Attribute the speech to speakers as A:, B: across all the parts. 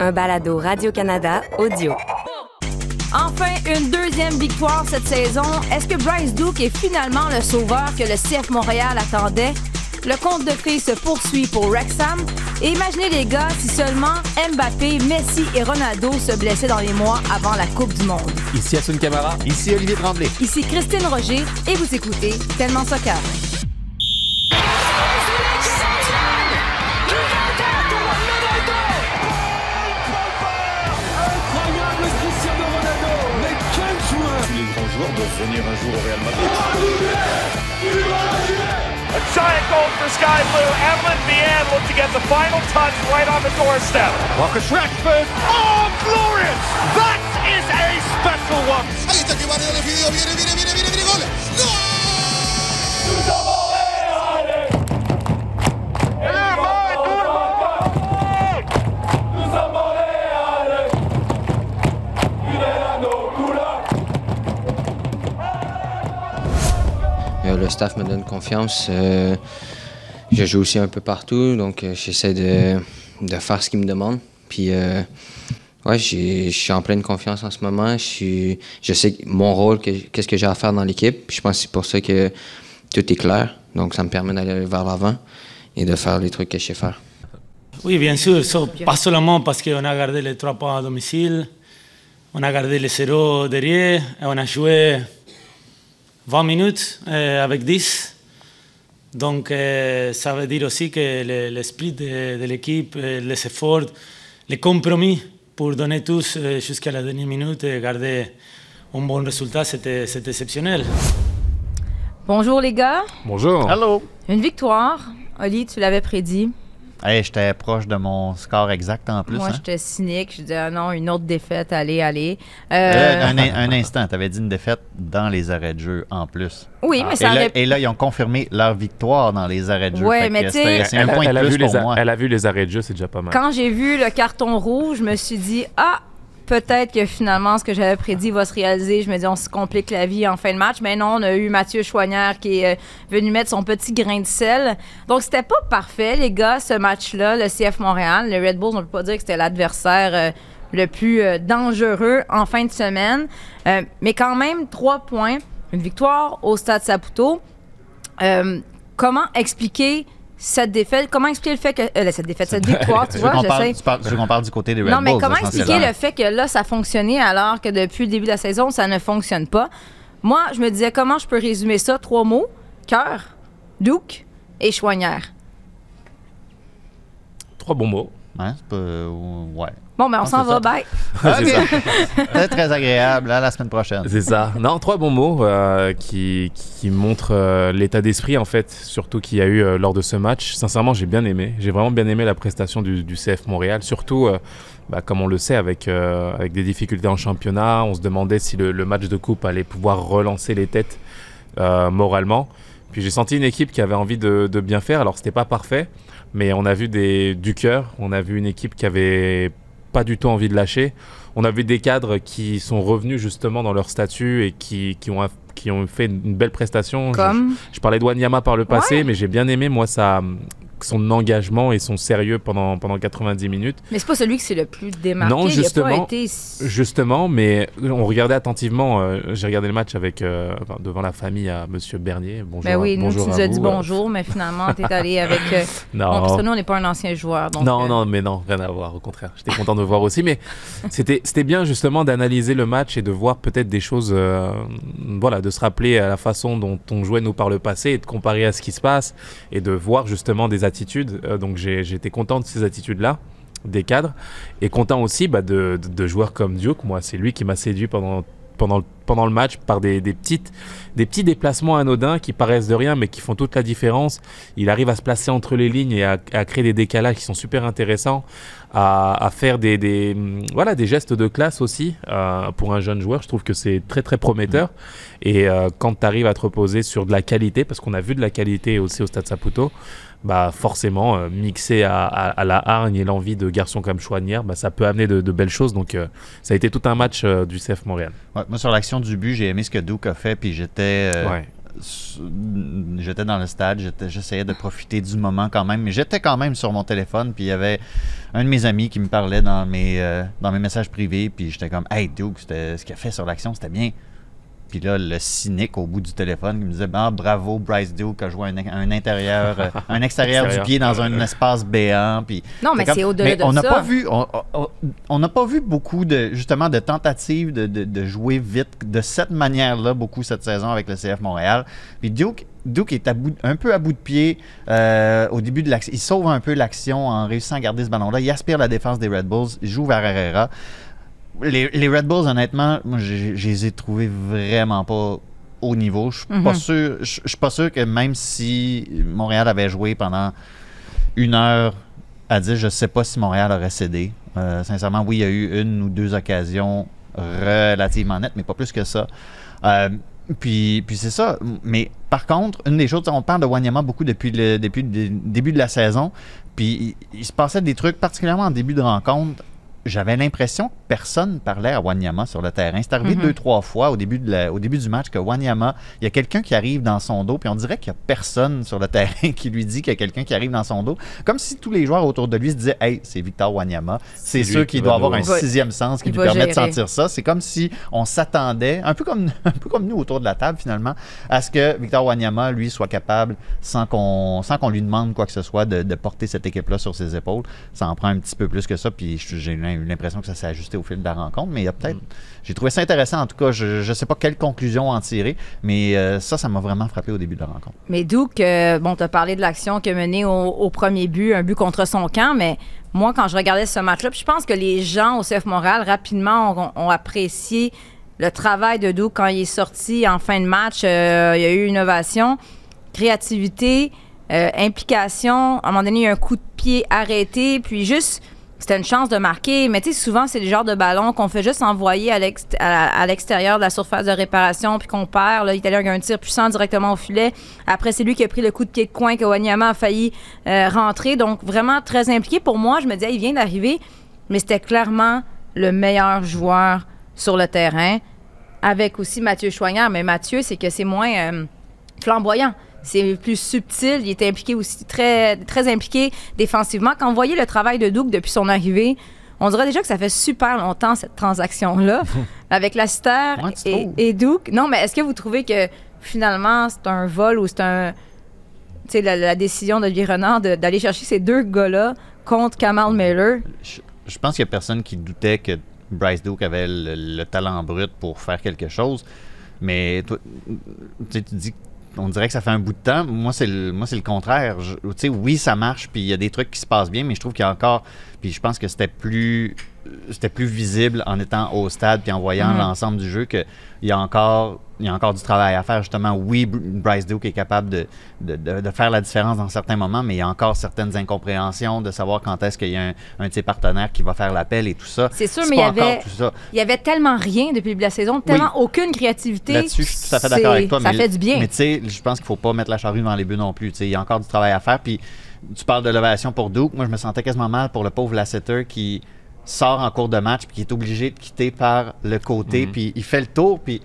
A: un balado Radio-Canada audio.
B: Enfin, une deuxième victoire cette saison. Est-ce que Bryce Duke est finalement le sauveur que le CF Montréal attendait? Le compte de prix se poursuit pour Wrexham. Et imaginez les gars si seulement Mbappé, Messi et Ronaldo se blessaient dans les mois avant la Coupe du Monde.
C: Ici Assun Camara.
D: Ici Olivier Tremblay.
B: Ici Christine Roger et vous écoutez Tellement Soccer.
D: Les grands joueurs doivent venir un jour au Real Madrid.
E: A giant goal for Sky Blue. Evelyn Vian look to get the final touch right on the doorstep.
D: Marcus Rashford.
E: Oh, glorious! That is a special one.
F: Ahí está que Barrio le viene, viene, viene, viene,
G: le staff me donne confiance. Euh, je joue aussi un peu partout, donc euh, j'essaie de, de faire ce qu'ils me demandent. Puis, euh, ouais, je suis en pleine confiance en ce moment. Je, sais mon rôle, que- qu'est-ce que j'ai à faire dans l'équipe. Je pense que c'est pour ça que tout est clair. Donc, ça me permet d'aller vers l'avant et de faire les trucs que je sais faire.
H: Oui, bien sûr. Pas seulement parce qu'on a gardé les trois points à domicile, on a gardé les zéros derrière, et on a joué 20 minutes euh, avec 10. Donc, euh, ça veut dire aussi que le- l'esprit de, de l'équipe, euh, les efforts, les compromis pour donner tous euh, jusqu'à la dernière minute et garder un bon résultat, c'était exceptionnel.
B: Bonjour les gars.
C: Bonjour.
D: Allô.
B: Une victoire. Oli, tu l'avais prédit.
D: Hey, j'étais proche de mon score exact en plus.
B: Moi,
D: hein.
B: j'étais cynique. Je disais, ah non, une autre défaite, allez, allez. Euh,
D: Euh, un, in- un instant, tu avais dit une défaite dans les arrêts de jeu en plus.
B: oui, mais
D: Et
B: ça
D: là,
B: aurait
D: et là, ils ont confirmé leur victoire dans les arrêts de jeu. Que
B: mais tu sais-
D: c'était- C'est un
C: Elle, elle a
D: de
C: vu
D: plus
C: les
D: pour
C: a-
D: moi.
C: elle a vu les arrêts de jeu, c'est déjà pas mal.
B: Quand j'ai vu le carton rouge, je me suis dit, ah, peut-être que finalement, ce que j'avais prédit va se réaliser. Je me dis, on se complique la vie en fin de match. Mais non, on a eu Mathieu Choignard qui est euh, venu mettre son petit grain de sel. Donc, c'était pas parfait, les gars, ce match-là, le CF Montréal. Le Red Bulls, on peut pas dire que c'était l'adversaire euh, le plus euh, dangereux en fin de semaine. Mais quand même, trois points. Une victoire au Stade Saputo. Comment expliquer cette défaite? Comment expliquer le fait que... euh, cette défaite, cette victoire, tu vois, j'essaie...
D: je veux qu'on parle du côté des Red
B: Non, mais
D: Bulls,
B: comment expliquer le fait que là, ça fonctionnait alors que depuis le début de la saison, ça ne fonctionne pas? Moi, je me disais, comment je peux résumer ça? Trois mots. Cœur, Duke et Choignard.
C: Trois bons mots.
D: Hein, c'est pas- euh, ouais.
B: Bon, ben on
D: Ah,
B: s'en
D: c'est
B: va,
D: ça.
B: bye.
C: c'est ça.
D: Très, très agréable. À la semaine prochaine.
C: C'est ça. Non, trois bons mots euh, qui, qui montrent euh, l'état d'esprit, en fait, surtout qu'il y a eu euh, lors de ce match. Sincèrement, j'ai bien aimé. J'ai vraiment bien aimé la prestation du, du CF Montréal, surtout, euh, bah, comme on le sait, avec, euh, avec des difficultés en championnat. On se demandait si le, le match de coupe allait pouvoir relancer les têtes euh, moralement. Puis j'ai senti une équipe qui avait envie de, de bien faire. Alors, c'était pas parfait, mais on a vu des, du cœur. On a vu une équipe qui avait pas du tout envie de lâcher. On a vu des cadres qui sont revenus justement dans leur statut et qui, qui, ont, qui ont fait une belle prestation. Je-
B: Comme.
C: Je, je parlais de Wanyama par le passé,
B: Ouais.
C: mais j'ai bien aimé, moi, sa, son engagement et son sérieux pendant, pendant 90 minutes.
B: Mais c'est pas celui qui s'est le plus démarqué.
C: Non,
B: Il a
C: justement.
B: pas été...
C: Justement, mais on regardait attentivement. euh, j'ai regardé le match avec, euh, devant la famille à Monsieur Bernier. Bonjour.
B: Ben oui,
C: à-
B: nous,
C: bonjour
B: tu nous as dit bonjour, mais finalement, t'es allé avec... euh,
C: Non.
B: Bon, parce que nous, on n'est pas un ancien joueur, donc...
C: non,
B: euh,
C: non, mais non, rien à voir. Au contraire, j'étais content de voir aussi. Mais c'était, c'était bien justement d'analyser le match et de voir peut-être des choses, voilà, de se rappeler à la façon dont on jouait nous par le passé et de comparer à ce qui se passe et de voir justement des attitudes. Euh, donc j'étais content de ces attitudes-là des cadres et content aussi bah, de, de- de joueurs comme Duke. Moi, c'est lui qui m'a séduit pendant, pendant, le- pendant le match par des, des petites, des petits déplacements anodins qui paraissent de rien mais qui font toute la différence. Il arrive à se placer entre les lignes et à, à créer des décalages qui sont super intéressants, à, à faire des, des, hum, voilà, des gestes de classe aussi euh, pour un jeune joueur. Je trouve que c'est très très prometteur. Et euh, quand tu arrives à te reposer sur de la qualité, parce qu'on a vu de la qualité aussi au Stade Saputo, bah forcément, euh, mixé à, à- à la hargne et l'envie de garçons comme Chouanière, bah, ça peut amener de, de belles choses. Donc euh, ça a été tout un match euh, du CF Montréal.
D: Ouais, moi, sur l'action du but, j'ai aimé ce que Duke a fait, puis j'étais.
C: Ouais.
D: j'étais dans le stade, j'essayais de profiter du moment quand même, mais j'étais quand même sur mon téléphone, puis il y avait un de mes amis qui me parlait dans mes, dans mes messages privés, puis j'étais comme, hey Duke, ce qu'il a fait sur l'action, c'était bien. Puis là, le cynique au bout du téléphone qui me disait ah, bravo, Bryce Duke a joué un, un intérieur, euh, un extérieur du pied dans un espace béant. Puis
B: Non, mais c'est au-delà de
D: on n'a
B: ça.
D: pas vu, on- on- on n'a pas vu beaucoup de justement de tentatives de, de- de jouer vite de cette manière-là beaucoup cette saison avec le CF Montréal. Puis Duke, Duke est à bout- un peu à bout de pied euh, au début de l'action. Il sauve un peu l'action en réussissant à garder ce ballon-là. Il aspire la défense des Red Bulls. Il joue vers Herrera. Les, les Red Bulls, honnêtement, moi, je les ai trouvés vraiment pas au niveau. Je suis pas
B: Mhm.
D: sûr. Je je suis pas sûr que même si Montréal avait joué pendant une heure à 10, je sais pas si Montréal aurait cédé. Euh, sincèrement, oui, il y a eu une ou deux occasions relativement nettes, mais pas plus que ça. Euh, puis, puis c'est ça. Mais par contre, une des choses, on parle de Wanyama beaucoup depuis le, depuis le début de la saison. Puis il, il se passait des trucs, particulièrement en début de rencontre. J'avais l'impression que personne parlait à Wanyama sur le terrain. C'est arrivé
B: Mhm.
D: deux, trois fois au début, de la- au début du match que Wanyama, il y a quelqu'un qui arrive dans son dos, puis on dirait qu'il n'y a personne sur le terrain qui lui dit qu'il y a quelqu'un qui arrive dans son dos. Comme si tous les joueurs autour de lui se disaient Hey, c'est Victor Wanyama. C'est sûr qu'il
C: qui
D: doit avoir un
B: va-
D: sixième sens qui lui permet de sentir ça. C'est comme si on s'attendait, un peu comme un peu comme nous autour de la table finalement, à ce que Victor Wanyama, lui, soit capable, sans qu'on lui demande quoi que ce soit, de, de porter cette équipe-là sur ses épaules. Ça en prend un petit peu plus que ça, puis j'ai eu l'impression que ça s'est ajusté au fil de la rencontre, mais il y a peut-être... J'ai trouvé ça intéressant, en tout cas, je ne sais pas quelle conclusion en tirer, mais euh, ça, ça m'a vraiment frappé au début de la rencontre.
B: Mais euh, bon, tu as parlé de l'action qui a mené au, premier but, un but contre son camp, mais moi, quand je regardais ce match-là, je pense que les gens au CF Montréal, rapidement, ont, apprécié le travail de Duke quand il est sorti en fin de match. Euh, il y a eu innovation, créativité, euh, implication. À un moment donné, un coup de pied arrêté, puis juste c'était une chance de marquer. Mais tu sais, souvent, c'est le genre de ballon qu'on fait juste envoyer à l'ext- à à l'extérieur de la surface de réparation, puis qu'on perd. L'Italien a un tir puissant directement au filet. Après, c'est lui qui a pris le coup de pied de coin que Wanyama a failli euh, rentrer. Donc, vraiment très impliqué. Pour moi, je me disais, il vient d'arriver, mais c'était clairement le meilleur joueur sur le terrain, avec aussi Mathieu Choignard. Mais Mathieu, c'est que c'est moins euh, flamboyant. C'est plus subtil. Il était impliqué aussi, très, très impliqué défensivement. Quand vous voyez le travail de Duke depuis son arrivée, on dirait déjà que ça fait super longtemps, cette transaction-là, avec
D: tu
B: et, et Duke. Non, mais est-ce que vous trouvez que finalement, c'est un vol ou c'est un. Tu sais, la, la décision d'Olivier Renard de- d'aller chercher ces deux gars-là contre Kamal Miller?
D: Je, je pense qu'il n'y a personne qui doutait que Bryce Duke avait le, le talent brut pour faire quelque chose. Mais toi, tu dis on dirait que ça fait un bout de temps. Moi, c'est le, le contraire. Je- oui, ça marche, puis il y a des trucs qui se passent bien, mais je trouve qu'il y a encore. Puis je pense que c'était plus, c'était plus visible en étant au stade puis en voyant
B: Mhm.
D: l'ensemble du jeu qu'il y a encore, il y a encore du travail à faire. Justement, oui, Br- Bryce Duke est capable de, de, de- de faire la différence dans certains moments, mais il y a encore certaines incompréhensions de savoir quand est-ce qu'il y a un, un de ses partenaires qui va faire l'appel et tout ça.
B: C'est sûr, mais il y avait-. Il y avait tellement rien depuis la saison, tellement aucune créativité.
D: Là-dessus, je suis tout à fait d'accord avec toi.
B: Ça
D: mais,
B: fait du bien.
D: Mais tu sais, je pense qu'il faut pas mettre la charrue devant les bœufs non plus. Tu sais, il y a encore du travail à faire. Puis tu parles de l'ovation pour Duke. Moi, je me sentais quasiment mal pour le pauvre Lasseter qui sort en cours de match puis qui est obligé de quitter par le côté.
C: Mhm.
D: Puis il fait le tour. Puis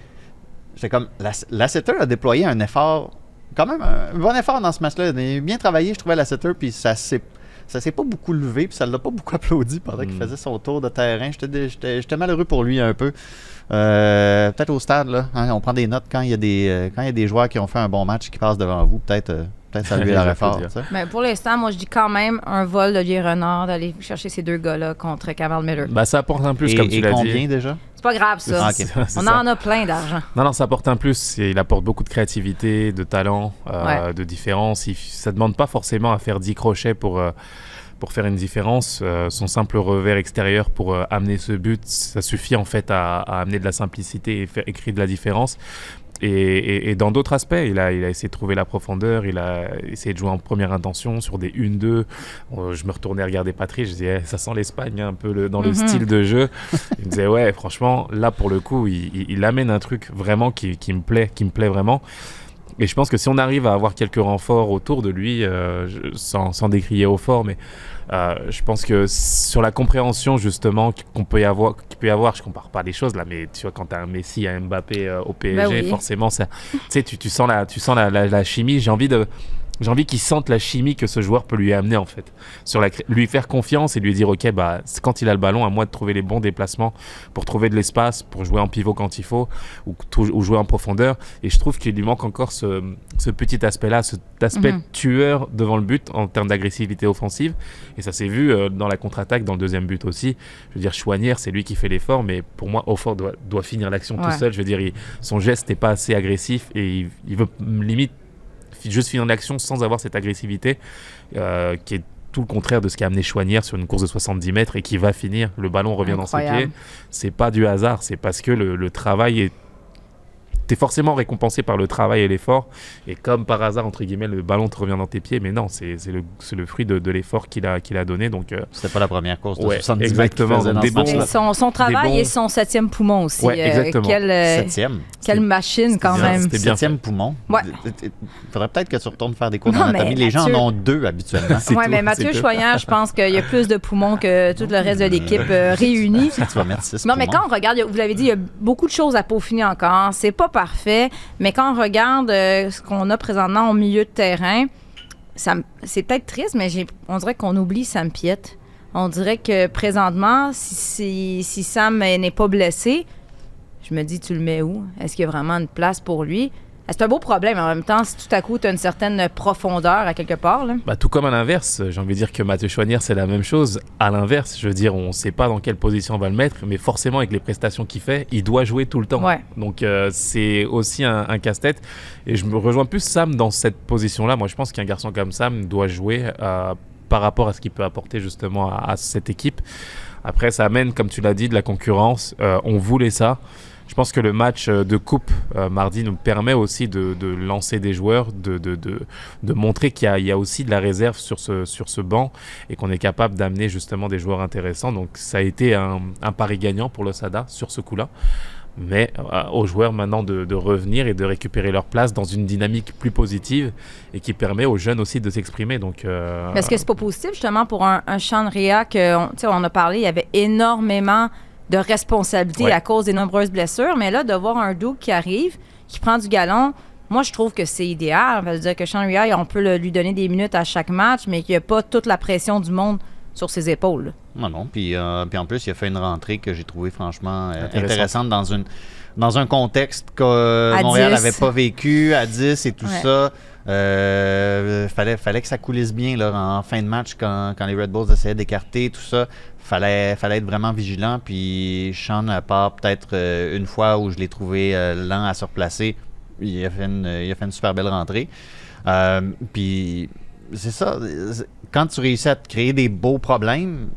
D: c'est comme Lass- Lasseter a déployé un effort, quand même un bon effort dans ce match-là. Il a bien travaillé, je trouvais Lasseter. Puis ça s'est ça s'est pas beaucoup levé, puis ça l'a pas beaucoup applaudi pendant qu'il
C: Mhm.
D: faisait son tour de terrain. J'étais J'étais j'étais malheureux pour lui un peu. Euh, peut-être au stade, là, hein, on prend des notes quand il y, a des, euh, quand il y a des joueurs qui ont fait un bon match qui passent devant vous. Peut-être euh, peut-être saluer la
C: Les
D: réforme.
C: applaudir.
D: tu sais.
B: Mais pour l'instant, moi, je dis quand même un vol d'Olivier Renard d'aller chercher ces deux gars-là contre Kamal Miller.
C: Bah, ça apporte un plus,
D: Et,
C: comme tu
D: et
C: l'as
D: combien
C: dit.
D: déjà?
B: C'est pas grave, ça.
D: Ah,
B: On
C: ça.
B: en a plein d'argent.
C: Non, non, ça apporte un plus. Et Il apporte beaucoup de créativité, de talent, euh, de différence. Il, ça demande pas forcément à faire 10 crochets pour, euh, pour faire une différence. Euh, son simple revers extérieur pour euh, amener ce but, ça suffit en fait à, à amener de la simplicité et faire écrire de la différence. Et, et- et dans d'autres aspects, il a, il a essayé de trouver la profondeur, il a essayé de jouer en première intention sur des 1-2. Euh, je me retournais regarder Patrick, je disais, Eh, ça sent l'Espagne un peu le- dans le
B: Mhm.
C: style de jeu. Il me disait, ouais, franchement, là pour le coup, il, il- il amène un truc vraiment qui, qui me plaît, qui me plaît vraiment. Et je pense que si on arrive à avoir quelques renforts autour de lui, euh, sans, sans décrier au fort, mais euh, je pense que sur la compréhension justement qu'on peut y avoir, qu'il peut y avoir, je compare pas les choses là, mais tu vois quand t'as un Messi, un Mbappé euh, au PSG,
B: oui.
C: forcément ça, tu sais, tu, tu sens la, tu sens la, la- la chimie. J'ai envie de j'ai envie qu'il sente la chimie que ce joueur peut lui amener en fait. Sur la, lui faire confiance et lui dire ok bah quand il a le ballon à moi de trouver les bons déplacements pour trouver de l'espace, pour jouer en pivot quand il faut ou, jouer en profondeur. Et je trouve qu'il lui manque encore ce, ce petit aspect-là, cet aspect tueur devant le but en termes d'agressivité offensive. Et ça s'est vu euh, dans la contre-attaque, dans le deuxième but aussi. Je veux dire, Chouanière, c'est lui qui fait l'effort, mais pour moi, Offort doit, doit finir l'action
B: Ouais.
C: tout seul. Je veux dire, il- son geste n'est pas assez agressif et il, il veut limite juste finir l'action sans avoir cette agressivité euh, qui est tout le contraire de ce qui a amené Chouanière sur une course de 70 mètres et qui va finir. Le ballon revient dans ses pieds. C'est pas du hasard, c'est parce que le, le travail est. T'es forcément récompensé par le travail et l'effort. Et comme par hasard, entre guillemets, le ballon te revient dans tes pieds. Mais non, c'est c'est le, c'est le fruit de, de l'effort qu'il a, qu'il a donné. Donc, euh,
D: C'était pas la première course de
C: Ouais,
D: 70 mètres
C: exactement.
D: dans
C: Des bons-
B: son, son travail
C: bons-
B: et son septième poumon aussi.
C: Ouais,
B: Euh,
C: exactement.
B: quelle, euh,
D: Septième.
B: quelle machine quand
C: bien,
B: même.
C: c'était bien
D: Septième poumon.
B: Ouais.
D: Il faudrait peut-être que tu retournes faire des cours
B: Non,
D: d'anatomie.
B: mais
D: Les gens en ont deux habituellement.
C: Tout,
B: mais Mathieu. Choyant, je pense qu'il y a plus de poumons que tout le reste de l'équipe euh, réunie.
D: tu vas mettre six
B: Non, mais quand on regarde, vous l'avez dit, il y a beaucoup de choses à peaufiner encore. C'est pas mais quand on regarde euh, ce qu'on a présentement au milieu de terrain, c'est peut-être triste, mais on dirait qu'on oublie Sam Piet. On dirait que présentement, si, si, Sam n'est pas blessé, je me dis, tu le mets où? Est-ce qu'il y a vraiment une place pour lui? Euh, C'est un beau problème. En même temps, si tout à coup, tu as une certaine profondeur à quelque part, là.
C: Bah, tout comme à l'inverse, j'ai envie de dire que Mathieu Chouanière, c'est la même chose. À l'inverse, je veux dire, on ne sait pas dans quelle position on va le mettre, mais forcément, avec les prestations qu'il fait, il doit jouer tout le temps.
B: Ouais.
C: Donc, euh, c'est aussi un, un casse-tête. Et je me rejoins plus Sam dans cette position-là. Moi, je pense qu'un garçon comme Sam doit jouer euh, par rapport à ce qu'il peut apporter justement à, à cette équipe. Après, ça amène, comme tu l'as dit, de la concurrence. Euh, on voulait ça. Je pense que le match euh, de coupe euh, mardi nous permet aussi de, de lancer des joueurs, de, de, de, de montrer qu'il y, a- aussi de la réserve sur ce, banc et qu'on est capable d'amener justement des joueurs intéressants. Donc ça a été un, pari gagnant pour le SADA sur ce coup-là. Mais euh, aux joueurs maintenant de, de revenir et de récupérer leur place dans une dynamique plus positive et qui permet aux jeunes aussi de s'exprimer. Donc,
B: est-ce que c'est pas positif, justement, pour un, un Sean Ria que, on, on a parlé, il y avait énormément de responsabilités
C: Ouais.
B: à cause des nombreuses blessures, mais là, de voir un Duke qui arrive, qui prend du galon, moi, je trouve que c'est idéal. Ça veut dire que Sean Ria, on peut le- lui donner des minutes à chaque match, mais qu'il n'y a pas toute la pression du monde sur ses épaules.
D: Non, non. Puis, euh, puis en plus, il a fait une rentrée que j'ai trouvée franchement euh,
C: Intéressante.
D: intéressante dans, une, dans un contexte que euh, Montréal
B: 10.
D: n'avait pas vécu à 10 et tout
B: Ouais.
D: ça. Euh, fallait, fallait que ça coulisse bien là, en fin de match quand, quand les Red Bulls essayaient d'écarter tout ça. Fallait, fallait être vraiment vigilant. Puis Sean, à part peut-être euh, une fois où je l'ai trouvé euh, lent à se replacer, il a fait une, il a fait une super belle rentrée. Euh, puis c'est ça. Quand tu réussis à te créer des beaux problèmes,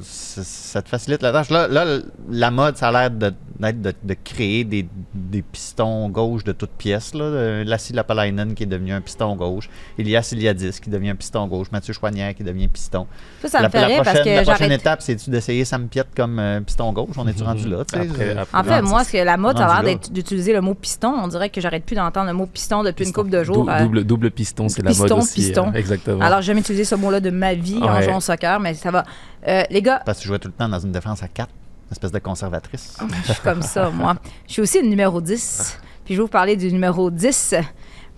D: ça, te facilite la tâche. Là, là, la mode, ça a l'air de, de, de créer des, des pistons gauche de toutes pièces. Là. Euh, Lassie Lapalainen qui est devenu un piston gauche. Elias Iliadis qui devient un piston gauche. Mathieu Choignard qui devient piston.
B: Ça, ça
D: la,
B: me fait
D: la
B: rire
D: prochaine,
B: parce
D: la
B: que
D: prochaine
B: j'arrête.
D: étape, c'est-tu d'essayer Sam Piet comme euh, piston gauche? On est-tu rendu là?
C: Après-
D: Euh,
C: après-
B: En fait, moi, ce que la mode, ça a l'air d'utiliser le mot piston. On dirait que j'arrête plus d'entendre le mot piston depuis une couple de jours.
C: Dou-
B: Euh,
C: double, double piston, c'est la
B: piston,
C: mode aussi.
B: piston.
C: euh, exactement.
B: Alors, j'ai jamais utilisé ce mot-là de ma vie en jouant au soccer, mais ça va. Euh, les gars,
D: Parce que tu jouais tout le temps dans une défense à 4, espèce de conservatrice.
B: je suis comme ça, moi. Je suis aussi le numéro 10. Puis je vais vous parler du numéro 10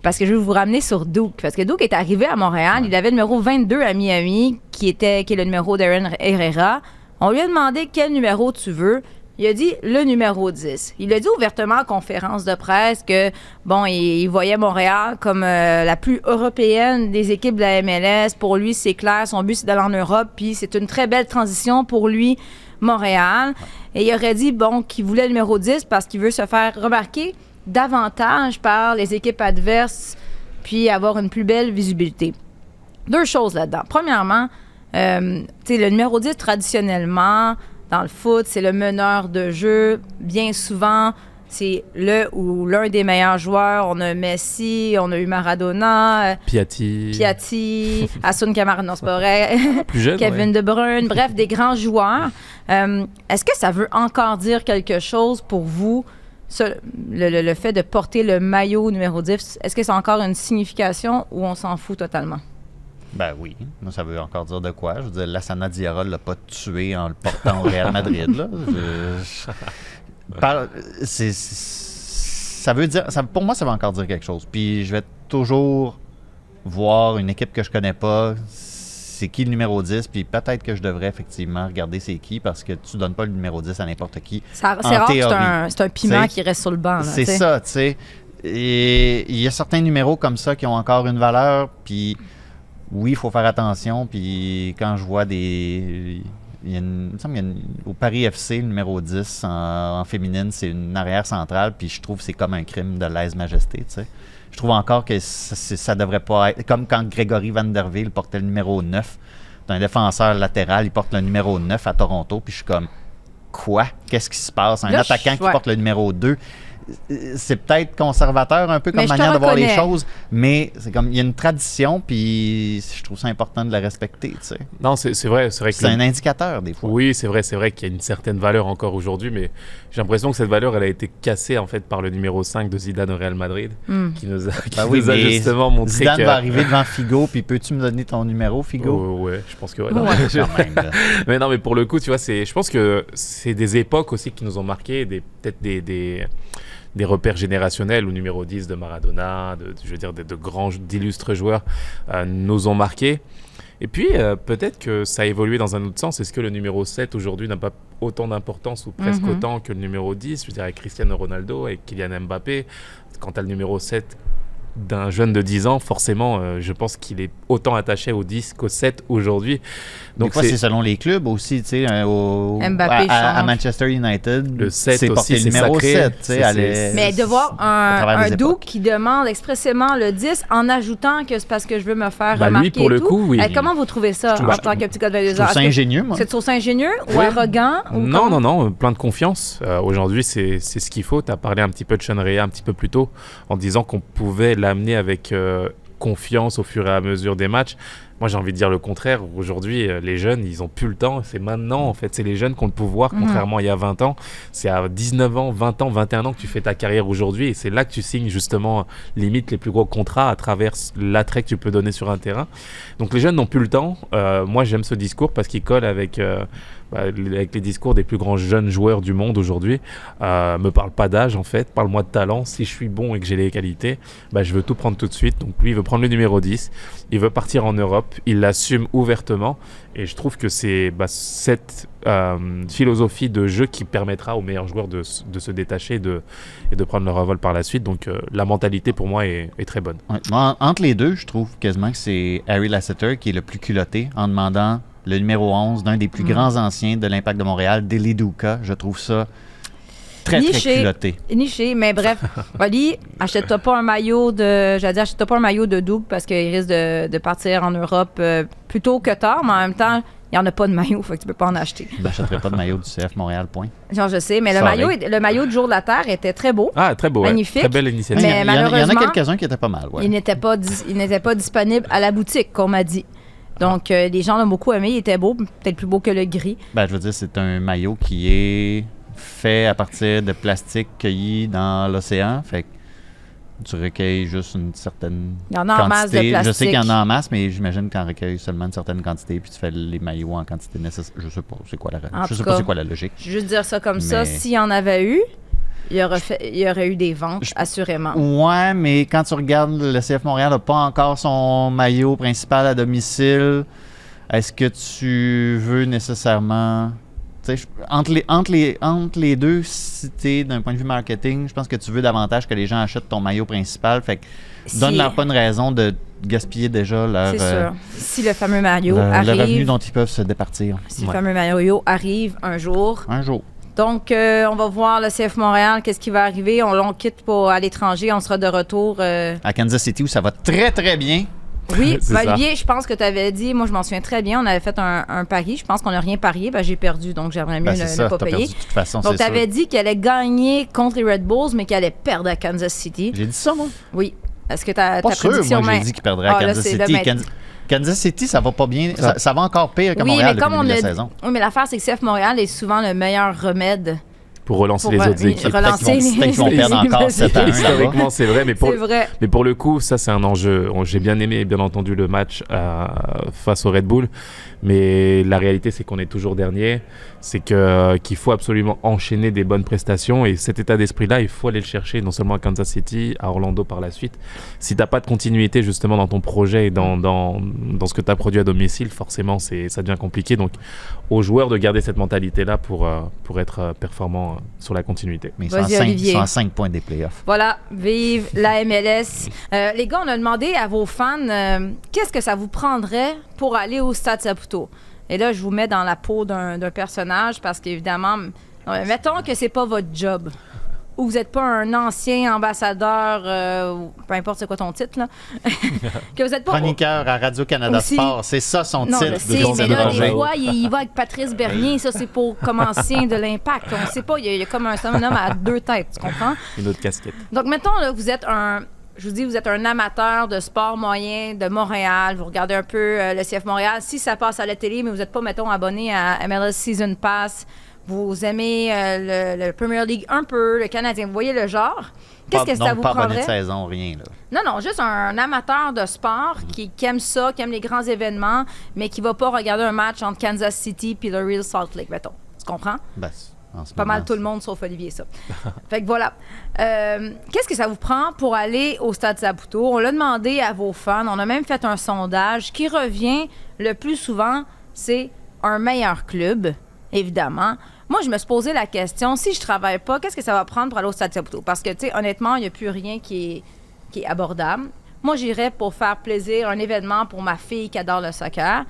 B: parce que je vais vous ramener sur Duke. Parce que Duke est arrivé à Montréal. Il avait le numéro 22 à Miami, qui, était, qui est le numéro d'Aaron Herrera. On lui a demandé quel numéro tu veux. Il a dit le numéro 10. Il a dit ouvertement en conférence de presse que, bon, il, il voyait Montréal comme euh, la plus européenne des équipes de la MLS. Pour lui, c'est clair. Son but, c'est d'aller en Europe. Puis c'est une très belle transition pour lui, Montréal. Et il aurait dit, bon, qu'il voulait le numéro 10 parce qu'il veut se faire remarquer davantage par les équipes adverses puis avoir une plus belle visibilité. Deux choses là-dedans. Premièrement, euh, le numéro 10, traditionnellement, dans le foot, c'est le meneur de jeu. Bien souvent, c'est le ou l'un des meilleurs joueurs. On a Messi, on a eu Maradona, euh,
C: Piatti,
B: Piatti, Asun Kamara, non, c'est pas vrai.
C: plus jeune.
B: Kevin
C: ouais.
B: De Bruyne, bref, des grands joueurs. Euh, Est-ce que ça veut encore dire quelque chose pour vous le, le- le fait de porter le maillot numéro 10, est-ce que c'est encore une signification ou on s'en fout totalement?
D: Ben oui. Moi, ça veut encore dire de quoi? Je veux dire, Lassana Diarra l'a pas tué en le portant au Real Madrid. Là. Je- Par- ça veut dire. ça- pour moi, ça veut encore dire quelque chose. Puis je vais toujours voir une équipe que je connais pas. C'est qui le numéro 10? Puis peut-être que je devrais effectivement regarder c'est qui parce que tu donnes pas le numéro 10 à n'importe qui.
B: C'est
D: En
B: rare que c'est un, piment
D: T'sais,
B: qui reste sur le banc.
D: C'est ça, tu sais. Et il y a certains numéros comme ça qui ont encore une valeur, puis oui, il faut faire attention. Puis quand je vois des. Il y a une- il me semble qu'il y a une- au Paris FC, le numéro 10 en, en féminine, c'est une arrière centrale, puis je trouve que c'est comme un crime de lèse-majesté, tu sais. Je trouve encore que ça, ça devrait pas être. Comme quand Grégory Van Der Velde portait le numéro 9. d'un défenseur latéral, il porte le numéro 9 à Toronto, puis je suis comme. Quoi? Qu'est-ce qui se passe? Un
B: Là, je-
D: attaquant qui porte le numéro 2 c'est peut-être conservateur un peu comme manière de voir les choses, mais c'est comme il y a une tradition, puis je trouve ça important de la respecter. tu sais.
C: Non, c'est c'est vrai, c'est vrai que
D: C'est
C: le-
D: un indicateur des fois.
C: Oui, c'est vrai, c'est vrai qu'il y a une certaine valeur encore aujourd'hui, mais j'ai l'impression que cette valeur, elle a été cassée en fait par le numéro 5 de Zidane au Real Madrid,
B: Hmm.
C: qui nous a, qui
D: Ben oui,
C: nous a justement montré
D: Zidane
C: que...
D: va arriver devant Figo, puis peux-tu me donner ton numéro, Figo?
C: Oh, ouais, je pense que ouais. Je- mais non, mais pour le coup, tu vois, c'est, je pense que c'est des époques aussi qui nous ont marqué, des, peut-être des, des, des repères générationnels. Le numéro 10 de Maradona, de, je veux dire, de, de grands, d'illustres joueurs euh, nous ont marqué. Et puis, euh, peut-être que ça a évolué dans un autre sens. Est-ce que le numéro 7 aujourd'hui n'a pas autant d'importance ou presque
B: Mhm.
C: autant que le numéro 10 Je veux dire, avec Cristiano Ronaldo, avec Kylian Mbappé. Quant à le numéro 7 d'un jeune de 10 ans, forcément, euh, je pense qu'il est autant attaché au 10 qu'au 7 aujourd'hui.
D: Donc, c'est
C: c'est
D: selon les clubs aussi, tu sais, euh, au-
B: Mbappé
D: à, à- à
B: change.
D: Manchester United,
C: Le 7
D: c'est
C: aussi,
D: le
C: c'est
D: numéro
C: sacré.
D: 7, tu sais,
C: C'est- c'est-
B: Mais de voir un, un. Duke qui demande expressément le 10 en ajoutant que c'est parce que je veux me faire
C: lui,
B: remarquer
C: pour
B: et
C: le
B: tout.
C: coup, oui.
B: Eh, comment vous trouvez ça
C: trouve-
B: en tant que petit gars de 22
D: Je
B: ans?
D: trouve ça
B: Est-ce que
D: ingénieux, moi.
B: C'est trop ingénieux ou arrogant? ou
C: Non, non, non, euh, plein de confiance. Euh, Aujourd'hui, c'est c'est ce qu'il faut. Tu as parlé un petit peu de Sean Rea un petit peu plus tôt en disant qu'on pouvait l'amener avec euh, confiance au fur et à mesure des matchs. Moi, j'ai envie de dire le contraire. Aujourd'hui, euh, les jeunes, ils ont plus le temps. C'est maintenant, en fait. C'est les jeunes qui ont le pouvoir,
B: Mhm.
C: contrairement à il y a 20 ans. C'est à 19 ans, 20 ans, 21 ans que tu fais ta carrière aujourd'hui. Et c'est là que tu signes, justement, limite les plus gros contrats à travers l'attrait que tu peux donner sur un terrain. Donc, les jeunes n'ont plus le temps. Euh, moi, j'aime ce discours parce qu'il colle avec, euh, avec les discours des plus grands jeunes joueurs du monde aujourd'hui. Euh, me parle pas d'âge, en fait. Parle-moi de talent. Si je suis bon et que j'ai les qualités, bah, je veux tout prendre tout de suite. Donc, lui, il veut prendre le numéro 10. Il veut partir en Europe. Il l'assume ouvertement. Et je trouve que c'est bah, cette euh, philosophie de jeu qui permettra aux meilleurs joueurs de, se détacher et de prendre leur envol par la suite. Donc, euh, la mentalité, pour moi, est, très bonne.
D: Entre les deux, je trouve quasiment que c'est Harry Lasseter qui est le plus culotté en demandant le numéro 11 d'un des plus
B: Mm.
D: grands anciens de l'Impact de Montréal, Deli Duca. Je trouve ça très, très
B: Niché.
D: culotté.
B: Niché, mais bref, Oli, achète-toi pas un maillot de. J'allais dire, achète-toi pas un maillot de Duke parce qu'il risque de, de partir en Europe euh, plus tôt que tard, mais en même temps, il n'y en a pas de maillot, fait que tu peux pas en acheter.
D: Je n'achèterai pas de maillot du CF Montréal, point.
B: Genre, je sais, mais le maillot, est- le maillot du jour de la Terre était très beau.
C: Ah, très beau. ouais.
B: Magnifique.
C: Très belle
D: Il y,
C: initiative.
B: Mais
D: en a- il y en a
B: malheureusement,
D: quelques-uns qui étaient pas mal. Ouais.
B: Il n'était pas, dis- il pas disponible à la boutique, qu'on m'a dit. Donc, euh, les gens l'ont beaucoup aimé. Il était beau, peut-être plus beau que le gris.
D: Ben, je veux dire, c'est un maillot qui est fait à partir de plastique cueilli dans l'océan. Fait que tu recueilles juste une certaine
B: Il y en a en masse de
D: quantité. Je sais qu'il y en a en masse, mais j'imagine en recueilles seulement une certaine quantité, puis tu fais les maillots en quantité nécessaire. Je sais pas, c'est quoi la,
B: En
D: je sais pas c'est quoi la logique.
B: Je veux juste dire ça comme ça. S'il y en avait eu, il y aurait, fait- il y aurait eu des ventes,
D: Je-
B: assurément.
D: Ouais, mais quand tu regardes, le CF Montréal n'a pas encore son maillot principal à domicile. Est-ce que tu veux nécessairement. Entre les, entre, les, entre les deux, si t'es d'un point de vue marketing, je pense que tu veux davantage que les gens achètent ton maillot principal. Fait que
B: Si-
D: donne-leur pas une raison de gaspiller déjà leur,
B: C'est
D: euh,
B: sûr. Si le fameux Mario
D: le, le revenu
B: arrive,
D: dont ils peuvent se départir.
B: si le fameux Mario arrive un jour,
D: Un jour.
B: Donc euh, on va voir le CF Montréal, qu'est-ce qui va arriver. On, on quitte pour à l'étranger, on sera de retour. euh,
D: À Kansas City, où ça va très très bien.
B: Oui. Olivier, je pense que tu avais dit, moi je m'en souviens très bien, on avait fait un, un pari. Je pense qu'on n'a rien parié, ben, j'ai perdu, donc j'aimerais mieux
D: Ben,
B: ne, pas payer.
D: perdu de toute façon,
B: Donc tu avais
D: sûr.
B: dit qu'elle allait gagner contre les Red Bulls, mais qu'elle allait perdre à Kansas City.
D: J'ai dit ça, moi.
B: Oui. Est-ce que ta,
D: Pas
B: ta
D: sûr,
B: prédiction
D: moi, j'ai dit qu'il perdrait à
B: Ah,
D: Kansas City. Kansas, Kansas City, ça va pas bien. Ça, va encore pire que
B: Oui,
D: Montréal
B: mais comme
D: depuis
B: on
D: de la saison.
B: Oui, mais l'affaire, c'est que CF Montréal est souvent le meilleur remède
C: pour relancer
B: Pour
C: les
B: re-
C: autres équipes.
B: relancer
D: qu'ils vont-
B: les-
D: perdre encore
B: les-
D: 7 à 1
C: Historiquement, c'est vrai, mais pour,
B: C'est vrai.
C: mais pour le coup, ça c'est un enjeu. J'ai bien aimé, bien entendu, le match euh, face au Red Bull, mais la réalité c'est qu'on est toujours dernier. C'est que qu'il faut absolument enchaîner des bonnes prestations et cet état d'esprit-là, il faut aller le chercher non seulement à Kansas City, à Orlando par la suite. Si t'as pas de continuité justement dans ton projet et dans, dans, dans ce que tu as produit à domicile, forcément c'est ça devient compliqué. Donc aux joueurs de garder cette mentalité-là pour, euh, pour être euh, performants euh, sur la continuité.
D: Mais ils sont, à
B: Vas-y,
D: 5,
B: Olivier.
D: ils sont à 5 points des playoffs.
B: Voilà, vive la MLS. Euh, les gars, on a demandé à vos fans euh, qu'est-ce que ça vous prendrait pour aller au Stade Saputo. Et là, je vous mets dans la peau d'un d'un personnage parce qu'évidemment, mettons que c'est pas votre job ou vous n'êtes pas un ancien ambassadeur, euh, ou peu importe c'est quoi ton titre, là, que vous n'êtes pas...
D: Chroniqueur à Radio-Canada
B: Aussi-
D: Sport, c'est ça son
B: Non,
D: titre.
C: Jean
B: mais là, des fois, il, il va avec Patrice Bernier. Ça, c'est pour comme ancien de l'Impact. On ne sait pas, il y, a, il y a comme un, un homme à deux têtes, tu comprends?
C: Une autre casquette.
B: Donc, mettons, là, vous êtes un. Je vous dis, vous êtes un amateur de sport moyen de Montréal. Vous regardez un peu euh, le CF Montréal. Si ça passe à la télé, mais vous n'êtes pas, mettons, abonné à MLS Season Pass, vous aimez euh, le, le Premier League un peu, le Canadien, vous voyez le genre. Qu'est-ce
D: Pas-
B: que ça
D: donc,
B: vous
D: pas abonné de
B: prendrait?
D: saison, rien. Là.
B: Non, non, juste un amateur de sport qui, qui aime ça, qui aime les grands événements, mais qui va pas regarder un match entre Kansas City puis le Real Salt Lake, mettons. Tu comprends?
D: Ben, en ce
B: Pas
D: moment,
B: mal tout le monde sauf Olivier, ça. fait que voilà. Euh, Qu'est-ce que ça vous prend pour aller au Stade Saputo? On l'a demandé à vos fans. On a même fait un sondage qui revient le plus souvent, c'est un meilleur club, évidemment. Moi, je me suis posé la question, si je travaille pas, qu'est-ce que ça va prendre pour aller au Stade Saputo? Parce que, tu sais, honnêtement, il n'y a plus rien qui est, qui est abordable. Moi, j'irais pour faire plaisir, un événement pour ma fille qui adore le soccer.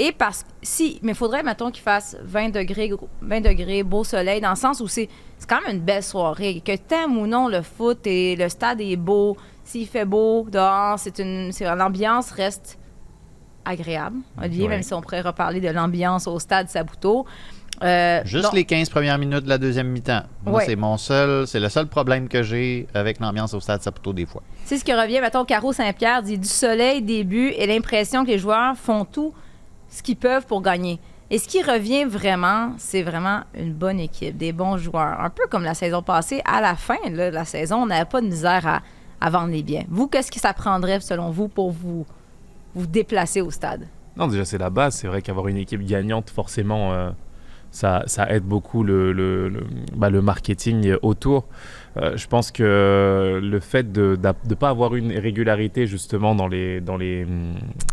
B: Et parce que si, mais il faudrait, mettons, qu'il fasse 20 degrés, gros- 20 degrés, beau soleil, dans le sens où c'est c'est quand même une belle soirée. Que t'aimes ou non le foot et le stade est beau, s'il fait beau dehors, c'est une, c'est- l'ambiance reste agréable. Olivier,
D: Ouais.
B: même si on pourrait reparler de l'ambiance au stade Sabuto. Euh,
D: Juste
B: donc-
D: les 15 premières minutes de la deuxième mi-temps. Moi,
B: Ouais.
D: c'est mon seul, c'est le seul problème que j'ai avec l'ambiance au stade Saputo des fois.
B: C'est ce qui revient, mettons, Caro Saint-Pierre dit du soleil, début et l'impression que les joueurs font tout ce qu'ils peuvent pour gagner. Et ce qui revient vraiment, c'est vraiment une bonne équipe, des bons joueurs. Un peu comme la saison passée, à la fin de la saison, on n'avait pas de misère à, vendre les biens. Vous, qu'est-ce que ça prendrait, selon vous, pour vous, vous déplacer au stade?
C: Non, déjà, c'est la base. C'est vrai qu'avoir une équipe gagnante, forcément, euh, ça, ça aide beaucoup le, le, le- bah, marketing autour. Euh, je pense que le fait de ne pas avoir une régularité, justement, dans les, dans les,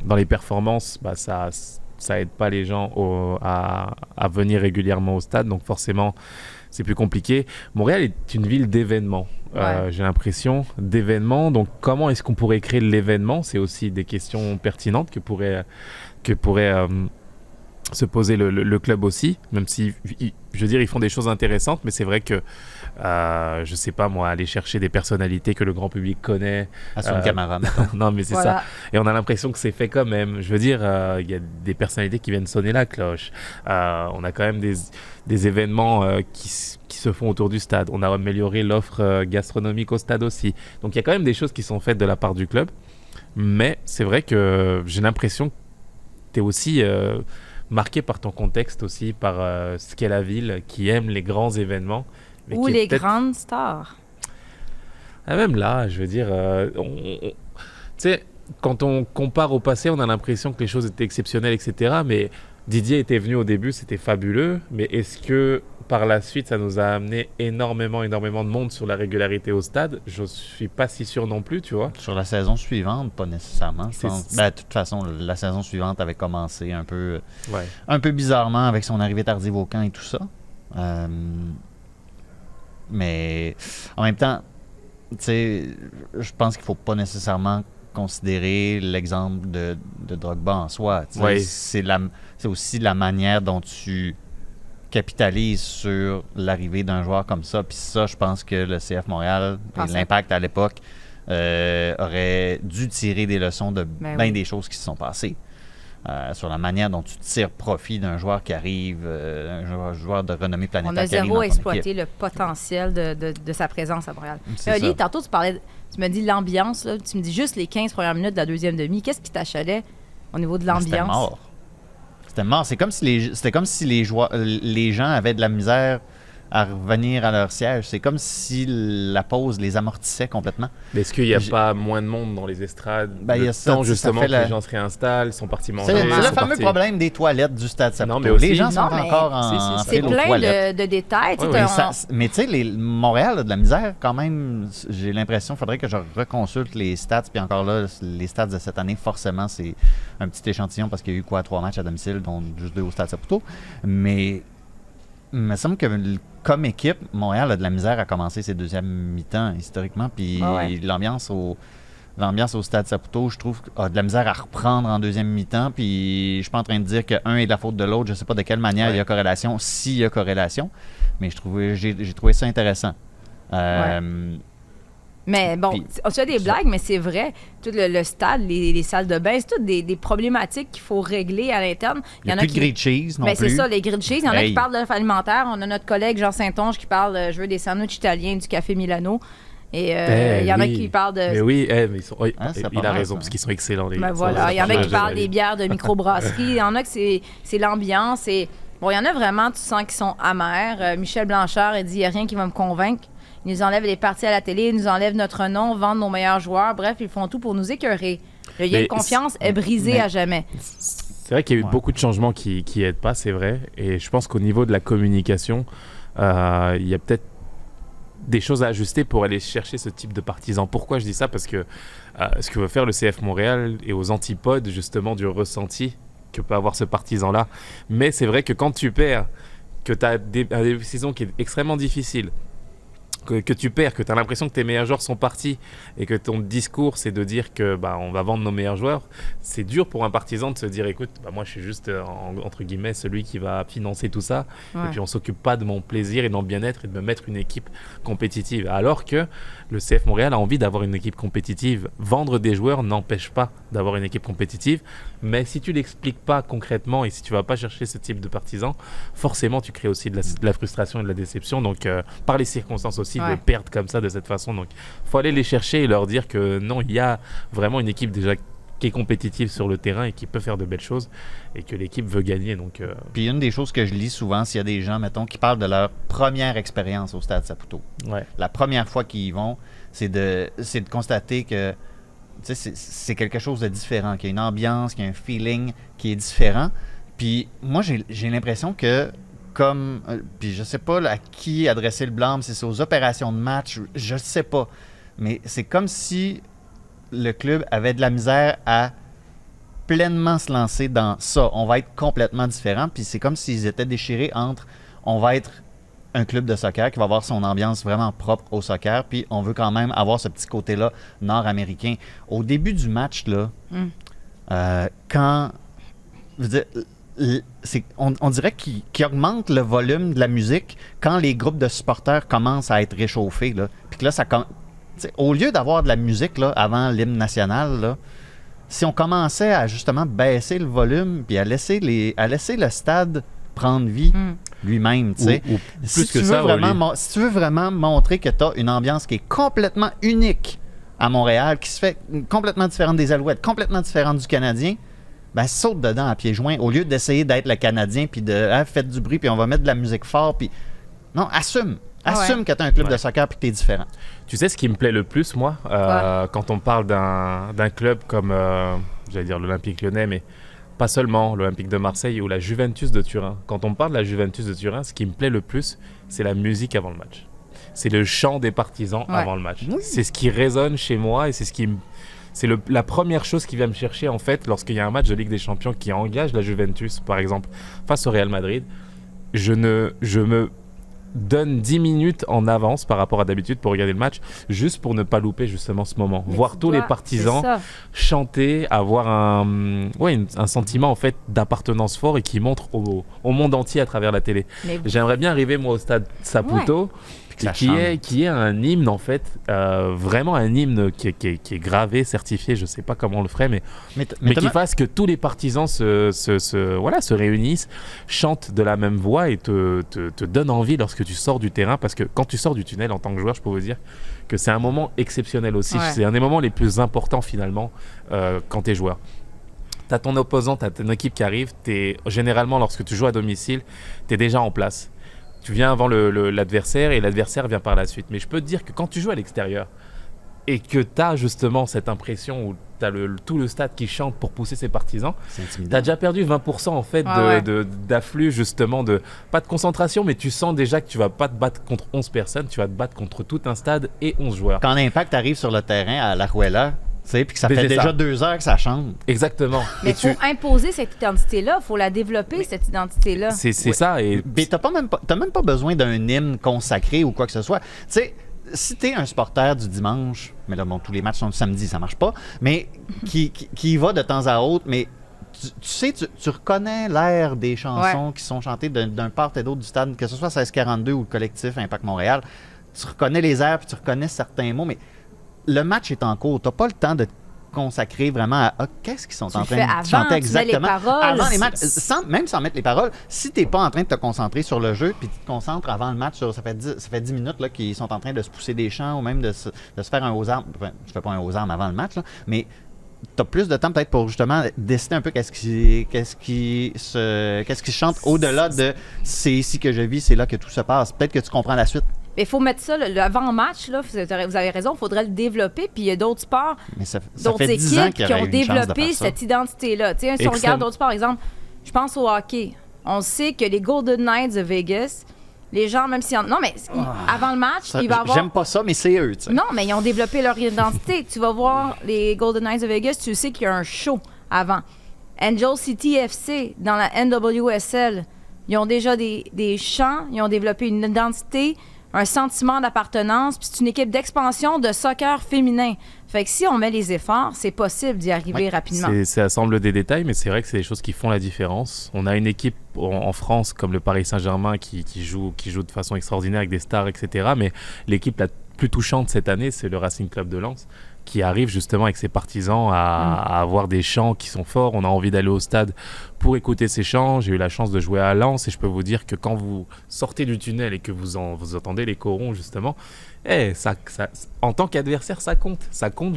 C: dans les performances, bah, ça ça aide pas les gens au- à, à venir régulièrement au stade. Donc, forcément, c'est plus compliqué. Montréal est une ville d'événements, euh, j'ai l'impression, d'événements. Donc, comment est-ce qu'on pourrait créer l'événement? C'est aussi des questions pertinentes que pourrait, que pourrait euh, se poser le, le- le club aussi, même si, je veux dire, ils font des choses intéressantes, mais c'est vrai que, euh, je sais pas moi, aller chercher des personnalités que le grand public connaît.
D: À son
C: Euh,
D: camarade.
C: non, mais c'est
B: Voilà.
C: ça. Et on a l'impression que c'est fait quand même. Je veux dire, euh, il y a des personnalités qui viennent sonner la cloche. Euh, on a quand même des, des événements euh, qui, qui se font autour du stade. On a amélioré l'offre euh, gastronomique au stade aussi. Donc il y a quand même des choses qui sont faites de la part du club. Mais c'est vrai que j'ai l'impression que tu es aussi euh, marqué par ton contexte aussi, par euh, ce qu'est la ville, qui aime les grands événements. Mais
B: Ou les grandes stars?
C: ah, même là, je veux dire, euh, on- on- tu sais, quand on compare au passé, on a l'impression que les choses étaient exceptionnelles, etc. Mais Didier était venu au début, c'était fabuleux. Mais est-ce que par la suite, ça nous a amené énormément, énormément de monde sur la régularité au stade? Je suis pas si sûr non plus, tu vois.
D: Sur la saison suivante, pas nécessairement. Je
C: C'est-
D: pense. Ben, de toute façon, la saison suivante avait commencé un peu,
C: Ouais.
D: un peu bizarrement avec son arrivée tardive au camp et tout ça. Euh, mais en même temps, tu sais, je pense qu'il faut pas nécessairement considérer l'exemple de, de Drogba en soi.
C: Ouais.
D: C'est la- c'est aussi la manière dont tu capitalises sur l'arrivée d'un joueur comme ça. Puis ça, je pense que le CF Montréal et l'impact à l'époque euh, aurait dû tirer des leçons de
B: Ben
D: bien
B: oui.
D: des choses qui se sont passées. Euh, sur la manière dont tu tires profit d'un joueur qui arrive, euh, un joueur, joueur de renommée planétaire.
B: On a zéro exploité le potentiel de, de- de sa présence à Montréal. Oli,
D: ça.
B: tantôt, tu parlais, tu me dis l'ambiance, là, tu me dis juste les 15 premières minutes de la deuxième demi. Qu'est-ce qui t'achalait au niveau de
D: Mais C'était
B: l'ambiance?
D: mort. C'était mort. C'est comme si les, c'était comme si les, joueurs, les gens avaient de la misère à revenir à leur siège. C'est comme si la pause les amortissait complètement.
C: Mais est-ce qu'il n'y a
D: J'ai-
C: pas moins de monde dans les estrades
D: Ben, il y
C: Le
D: a ça,
C: temps
D: ça
C: justement
D: fait
C: que
D: la-
C: les gens se réinstallent, sont partis manger.
D: C'est le fameux
C: partis-
D: problème des toilettes du stade Saputo.
C: Non, mais aussi-
D: les gens sont
B: Non,
D: encore en.
B: C'est plein de, de détails. t'as-
D: Mais, ça- mais tu sais, les- Montréal a de la misère quand même. J'ai l'impression, il faudrait que je reconsulte les stats. Puis encore là, les stats de cette année, forcément, c'est un petit échantillon parce qu'il y a eu quoi, trois matchs à domicile, dont juste deux au Stade Saputo. Mais il me semble que comme équipe, Montréal a de la misère à commencer ses deuxièmes mi-temps historiquement. Puis
B: Ah ouais.
D: l'ambiance au. L'ambiance au Stade Saputo, je trouve, a de la misère à reprendre en deuxième mi-temps. Puis je suis pas en train de dire qu'un est de la faute de l'autre. Je sais pas de quelle manière il y a corrélation, s'il y a corrélation. Mais je trouvais, j'ai, j'ai trouvé ça intéressant. Euh,
B: Mais bon, se fait des blagues, mais c'est vrai. Tout le, le stade, les, les salles de bain, c'est toutes des, des problématiques qu'il faut régler à l'interne.
D: Il n'y a, plus de grilled cheese non
B: Ben,
D: plus.
B: c'est ça, les grilled cheese. Il y en a qui parlent de l'offre alimentaire. On a notre collègue Jean Saint-Onge qui parle euh, je veux des sandwichs italiens du café Milano. Et euh,
C: Eh,
B: il y en a
C: oui.
B: qui parlent de.
C: Mais oui, eh, mais ils sont- oui,
D: Ah,
C: il a
D: mal,
C: raison,
D: ça.
C: parce qu'ils sont excellents. Les,
B: Ben voilà, il y en a qui parlent des bières de microbrasserie. Il y en a que c'est c'est l'ambiance. Et bon, il y en a vraiment, tu sens qu'ils sont amers. Euh, Michel Blanchard, il dit il n'y a rien qui va me convaincre. Ils nous enlèvent les parties à la télé, ils nous enlèvent notre nom, vendent nos meilleurs joueurs. Bref, ils font tout pour nous écœurer. Le lien de confiance est brisé
D: mais-
B: à jamais.
C: C'est vrai qu'il y a eu
D: Ouais.
C: beaucoup de changements qui, qui aident pas, c'est vrai. Et je pense qu'au niveau de la communication, euh, il y a peut-être des choses à ajuster pour aller chercher ce type de partisans. Pourquoi je dis ça? Parce que euh, ce que veut faire le CF Montréal est aux antipodes justement du ressenti que peut avoir ce partisan-là. Mais c'est vrai que quand tu perds, que tu as des, un début de saison qui est extrêmement difficile, que, que tu perds, que tu as l'impression que tes meilleurs joueurs sont partis et que ton discours c'est de dire que bah, on va vendre nos meilleurs joueurs, c'est dur pour un partisan de se dire écoute, bah, moi je suis juste euh, en- entre guillemets celui qui va financer tout ça
B: Ouais.
C: et puis on s'occupe pas de mon plaisir et de mon bien-être et de me mettre une équipe compétitive. Alors que le CF Montréal a envie d'avoir une équipe compétitive. Vendre des joueurs n'empêche pas d'avoir une équipe compétitive, mais si tu l'expliques pas concrètement et si tu vas pas chercher ce type de partisans, forcément tu crées aussi de la, de la frustration et de la déception. Donc euh, par les circonstances aussi
B: Ouais.
C: de perdre comme ça de cette façon. Donc faut aller les chercher et leur dire que non, il y a vraiment une équipe déjà qui est compétitive sur le terrain et qui peut faire de belles choses et que l'équipe veut gagner. Donc euh,
D: Puis une des choses que je lis souvent, s'il y a des gens, mettons, qui parlent de leur première expérience au Stade Saputo.
C: ouais.
D: La première fois qu'ils y vont, c'est de, c'est de constater que c'est quelque chose de différent, qu'il y a une ambiance, qu'il y a un feeling qui est différent. Puis moi, j'ai l'impression que comme, euh, puis je sais pas à qui adresser le blâme, si c'est aux opérations de match, je sais pas. Mais c'est comme si le club avait de la misère à pleinement se lancer dans ça. On va être complètement différent. Puis c'est comme s'ils étaient déchirés entre on va être un club de soccer qui va avoir son ambiance vraiment propre au soccer, puis on veut quand même avoir ce petit côté-là nord-américain. Au début du match, là,
B: Mm.
D: euh, quand. je veux dire, l- c'est- on, on dirait qu'il augmente le volume de la musique quand les groupes de supporters commencent à être réchauffés. Là. Puis que là, ça. Au lieu d'avoir de la musique là, avant l'hymne national, là, si on commençait à justement baisser le volume puis à laisser, les, à laisser le stade prendre vie
B: Mm.
D: Lui-même, tu sais. Si si tu veux vraiment montrer que tu as une ambiance qui est complètement unique à Montréal, qui se fait complètement différente des Alouettes, complètement différente du Canadien, ben saute dedans à pieds joints au lieu d'essayer d'être le Canadien puis de ah, faites du bruit puis on va mettre de la musique fort puis non, assume.
B: Ah ouais.
D: Assume que tu as un club de soccer puis que tu es différent.
C: Tu sais ce qui me plaît le plus, moi, euh, quand on parle d'un d'un club comme, euh, j'allais dire l'Olympique lyonnais, mais pas seulement l'Olympique de Marseille ou la Juventus de Turin. Quand on parle de la Juventus de Turin, ce qui me plaît le plus, c'est la musique avant le match. C'est le chant des partisans
B: Ouais.
C: avant le match.
D: Oui.
C: C'est ce qui résonne chez moi et c'est ce qui me- C'est le- la première chose qui vient me chercher en fait lorsqu'il y a un match de Ligue des Champions qui engage la Juventus, par exemple, face au Real Madrid. Je, ne, je me donne 10 minutes en avance par rapport à d'habitude pour regarder le match, juste pour ne pas louper justement ce moment.
B: Mais
C: Voir tous
B: dois-
C: les partisans chanter, avoir un, ouais, une- un sentiment en fait d'appartenance fort et qui montre au, au monde entier à travers la télé. J'aimerais bien arriver moi au stade Saputo. Qui est, qui est un hymne en fait, euh, vraiment un hymne qui est, qui est- qui est gravé, certifié, je sais pas comment on le ferait, mais
D: Mais,
C: mais
D: Thomas-
C: qui fasse que tous les partisans se, se, se- voilà, se réunissent, chantent de la même voix et te, te, te donnent envie lorsque tu sors du terrain. Parce que quand tu sors du tunnel en tant que joueur, je peux vous dire que c'est un moment exceptionnel aussi.
B: Ouais.
C: C'est un des moments les plus importants finalement euh, quand tu es joueur. Tu as ton opposant, tu as ton équipe qui arrive. Es, généralement, lorsque tu joues à domicile, tu es déjà en place. Tu viens avant l'adversaire et l'adversaire vient par la suite. Mais je peux te dire que quand tu joues à l'extérieur et que tu as justement cette impression où tu as le, tout le stade qui chante pour pousser ses partisans, tu as déjà perdu 20% en fait de-
B: Ouais, ouais.
C: de- d'afflux justement de pas de concentration mais tu sens déjà que tu vas pas te battre contre 11 personnes, tu vas te battre contre tout un stade et 11 joueurs.
D: Quand l'impact arrive sur le terrain à la sais, puis que ça
C: Mais
D: fait déjà
C: ça.
D: deux heures que ça chante.
C: Exactement.
B: Mais il faut
C: tu-
B: imposer cette identité-là. Il faut la développer, cette identité-là.
C: c'est ça et
D: Mais t'as même pas, même pas besoin d'un hymne consacré ou quoi que ce soit. Tu sais, si t'es un supporter du dimanche, mais là, bon, tous les matchs sont le samedi, ça marche pas, mais qui, qui, qui y va de temps à autre, mais tu, tu sais, tu, tu reconnais l'air des chansons qui sont chantées d'un, d'un part et d'autre du stade, que ce soit 1642 ou le collectif Impact Montréal. Tu reconnais les airs, puis tu reconnais certains mots, mais le match est en cours. T'as pas le temps de te consacrer vraiment à ah, qu'est-ce qu'ils sont
B: Tu
D: en train de
B: avant,
D: chanter
B: tu les
D: exactement? Avant les matchs, sans, même sans mettre les paroles, si t'es pas en train de te concentrer sur le jeu, puis tu te concentres avant le match, sur, ça, fait 10, ça fait 10 minutes là, qu'ils sont en train de se pousser des champs ou même de se, de se faire un aux armes. Enfin, je fais pas un aux armes avant le match, là, mais tu as plus de temps peut-être pour justement décider un peu qu'est-ce qui, qu'est-ce qui, se, qu'est-ce qui chante au-delà de c'est ici que je vis, c'est là que tout se passe. Peut-être que tu comprends la suite,
B: il faut mettre ça, le, le avant-match, là, vous avez raison, il faudrait le développer. Puis il y a d'autres sports, d'autres
D: fait 10 ans
B: équipes qui ont développé cette identité-là. Tu sais, si on regarde d'autres sports, par exemple, je pense au hockey. On sait que les Golden Knights de Vegas, les gens, même si... Non, mais avant le match,
D: Ça,
B: il va y avoir...
D: J'aime pas ça, mais c'est eux.
B: Non, mais ils ont développé leur identité. tu vas voir les Golden Knights de Vegas, tu sais qu'il y a un show avant. Angel City FC, dans la NWSL, ils ont déjà des, des chants, ils ont développé une identité, un sentiment d'appartenance, puis c'est une équipe d'expansion de soccer féminin. Fait que si on met les efforts, c'est possible d'y arriver rapidement.
C: C'est- Ça semble des détails, mais c'est vrai que c'est des choses qui font la différence. On a une équipe en, en France comme le Paris Saint-Germain qui, qui joue, qui joue de façon extraordinaire avec des stars, etc. Mais l'équipe la plus touchante cette année, c'est le Racing Club de Lens, qui arrive justement avec ses partisans à, à avoir des chants qui sont forts. On a envie d'aller au stade pour écouter ces chants. J'ai eu la chance de jouer à Lens et je peux vous dire que quand vous sortez du tunnel et que vous, en, vous entendez les corons, justement, eh, ça, ça- en tant qu'adversaire, ça compte. Ça compte,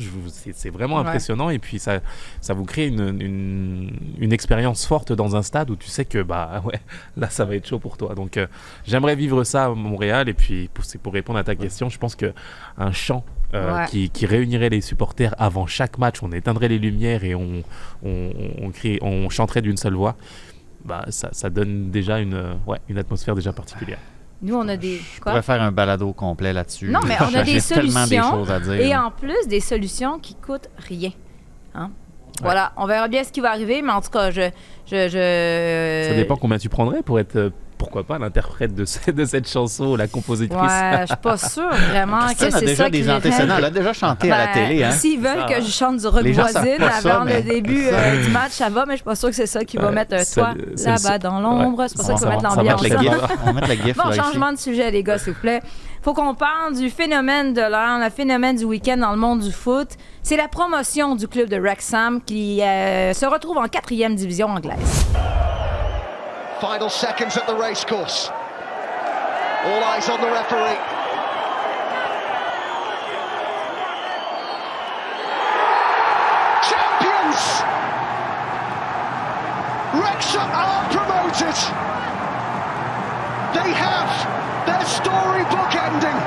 C: c'est vraiment
B: Ouais.
C: impressionnant. Et puis, ça, ça vous crée une, une, une expérience forte dans un stade où tu sais que bah ouais, là, ça va être chaud pour toi. Donc, euh, j'aimerais vivre ça à Montréal. Et puis, pour, c'est pour répondre à ta question, je pense que un chant euh,
B: Ouais.
C: qui, qui réunirait les supporters avant chaque match, on éteindrait les lumières et on, on, on, crie- on chanterait d'une seule voix. Bah, ça, ça donne déjà une, ouais, une atmosphère déjà particulière.
B: Nous, on a des...
D: Je
B: quoi?
D: pourrais faire un balado complet là-dessus.
B: Non, mais on a des solutions.
D: choses à dire.
B: Et en plus, des solutions qui coûtent rien. Hein? Voilà, on verra bien ce qui va arriver, mais en tout cas, je... je, je...
C: Ça dépend combien tu prendrais pour être, euh, pourquoi pas, l'interprète de, ce- de cette chanson, la compositrice?
B: Ouais, je suis pas sûre vraiment que c'est
D: déjà
B: ça qui
D: des antécédents. Elle a déjà chanté à la
B: Ben,
D: télé. Hein?
B: S'ils veulent
C: Ça
B: que je chante du rock
D: Les
B: voisine avant
D: mais-
B: le début euh, du match, ça va, mais je suis pas sûre que c'est ça qui va mettre
C: c'est le
B: là-bas dans l'ombre.
C: ouais.
B: C'est pas ça qui
C: Ça
B: va mettre l'ambiance.
C: la
B: hein.
D: On va mettre le gif
B: Bon, changement de sujet, les gars, s'il vous plaît. Faut qu'on parle du phénomène de l'heure, le phénomène du week-end dans le monde du foot. C'est la promotion du club de Wrexham qui euh, se retrouve en quatrième division anglaise.
I: Final seconds at the racecourse. All eyes on the referee. Champions! Wrexham are promoted. They have their storybook ending.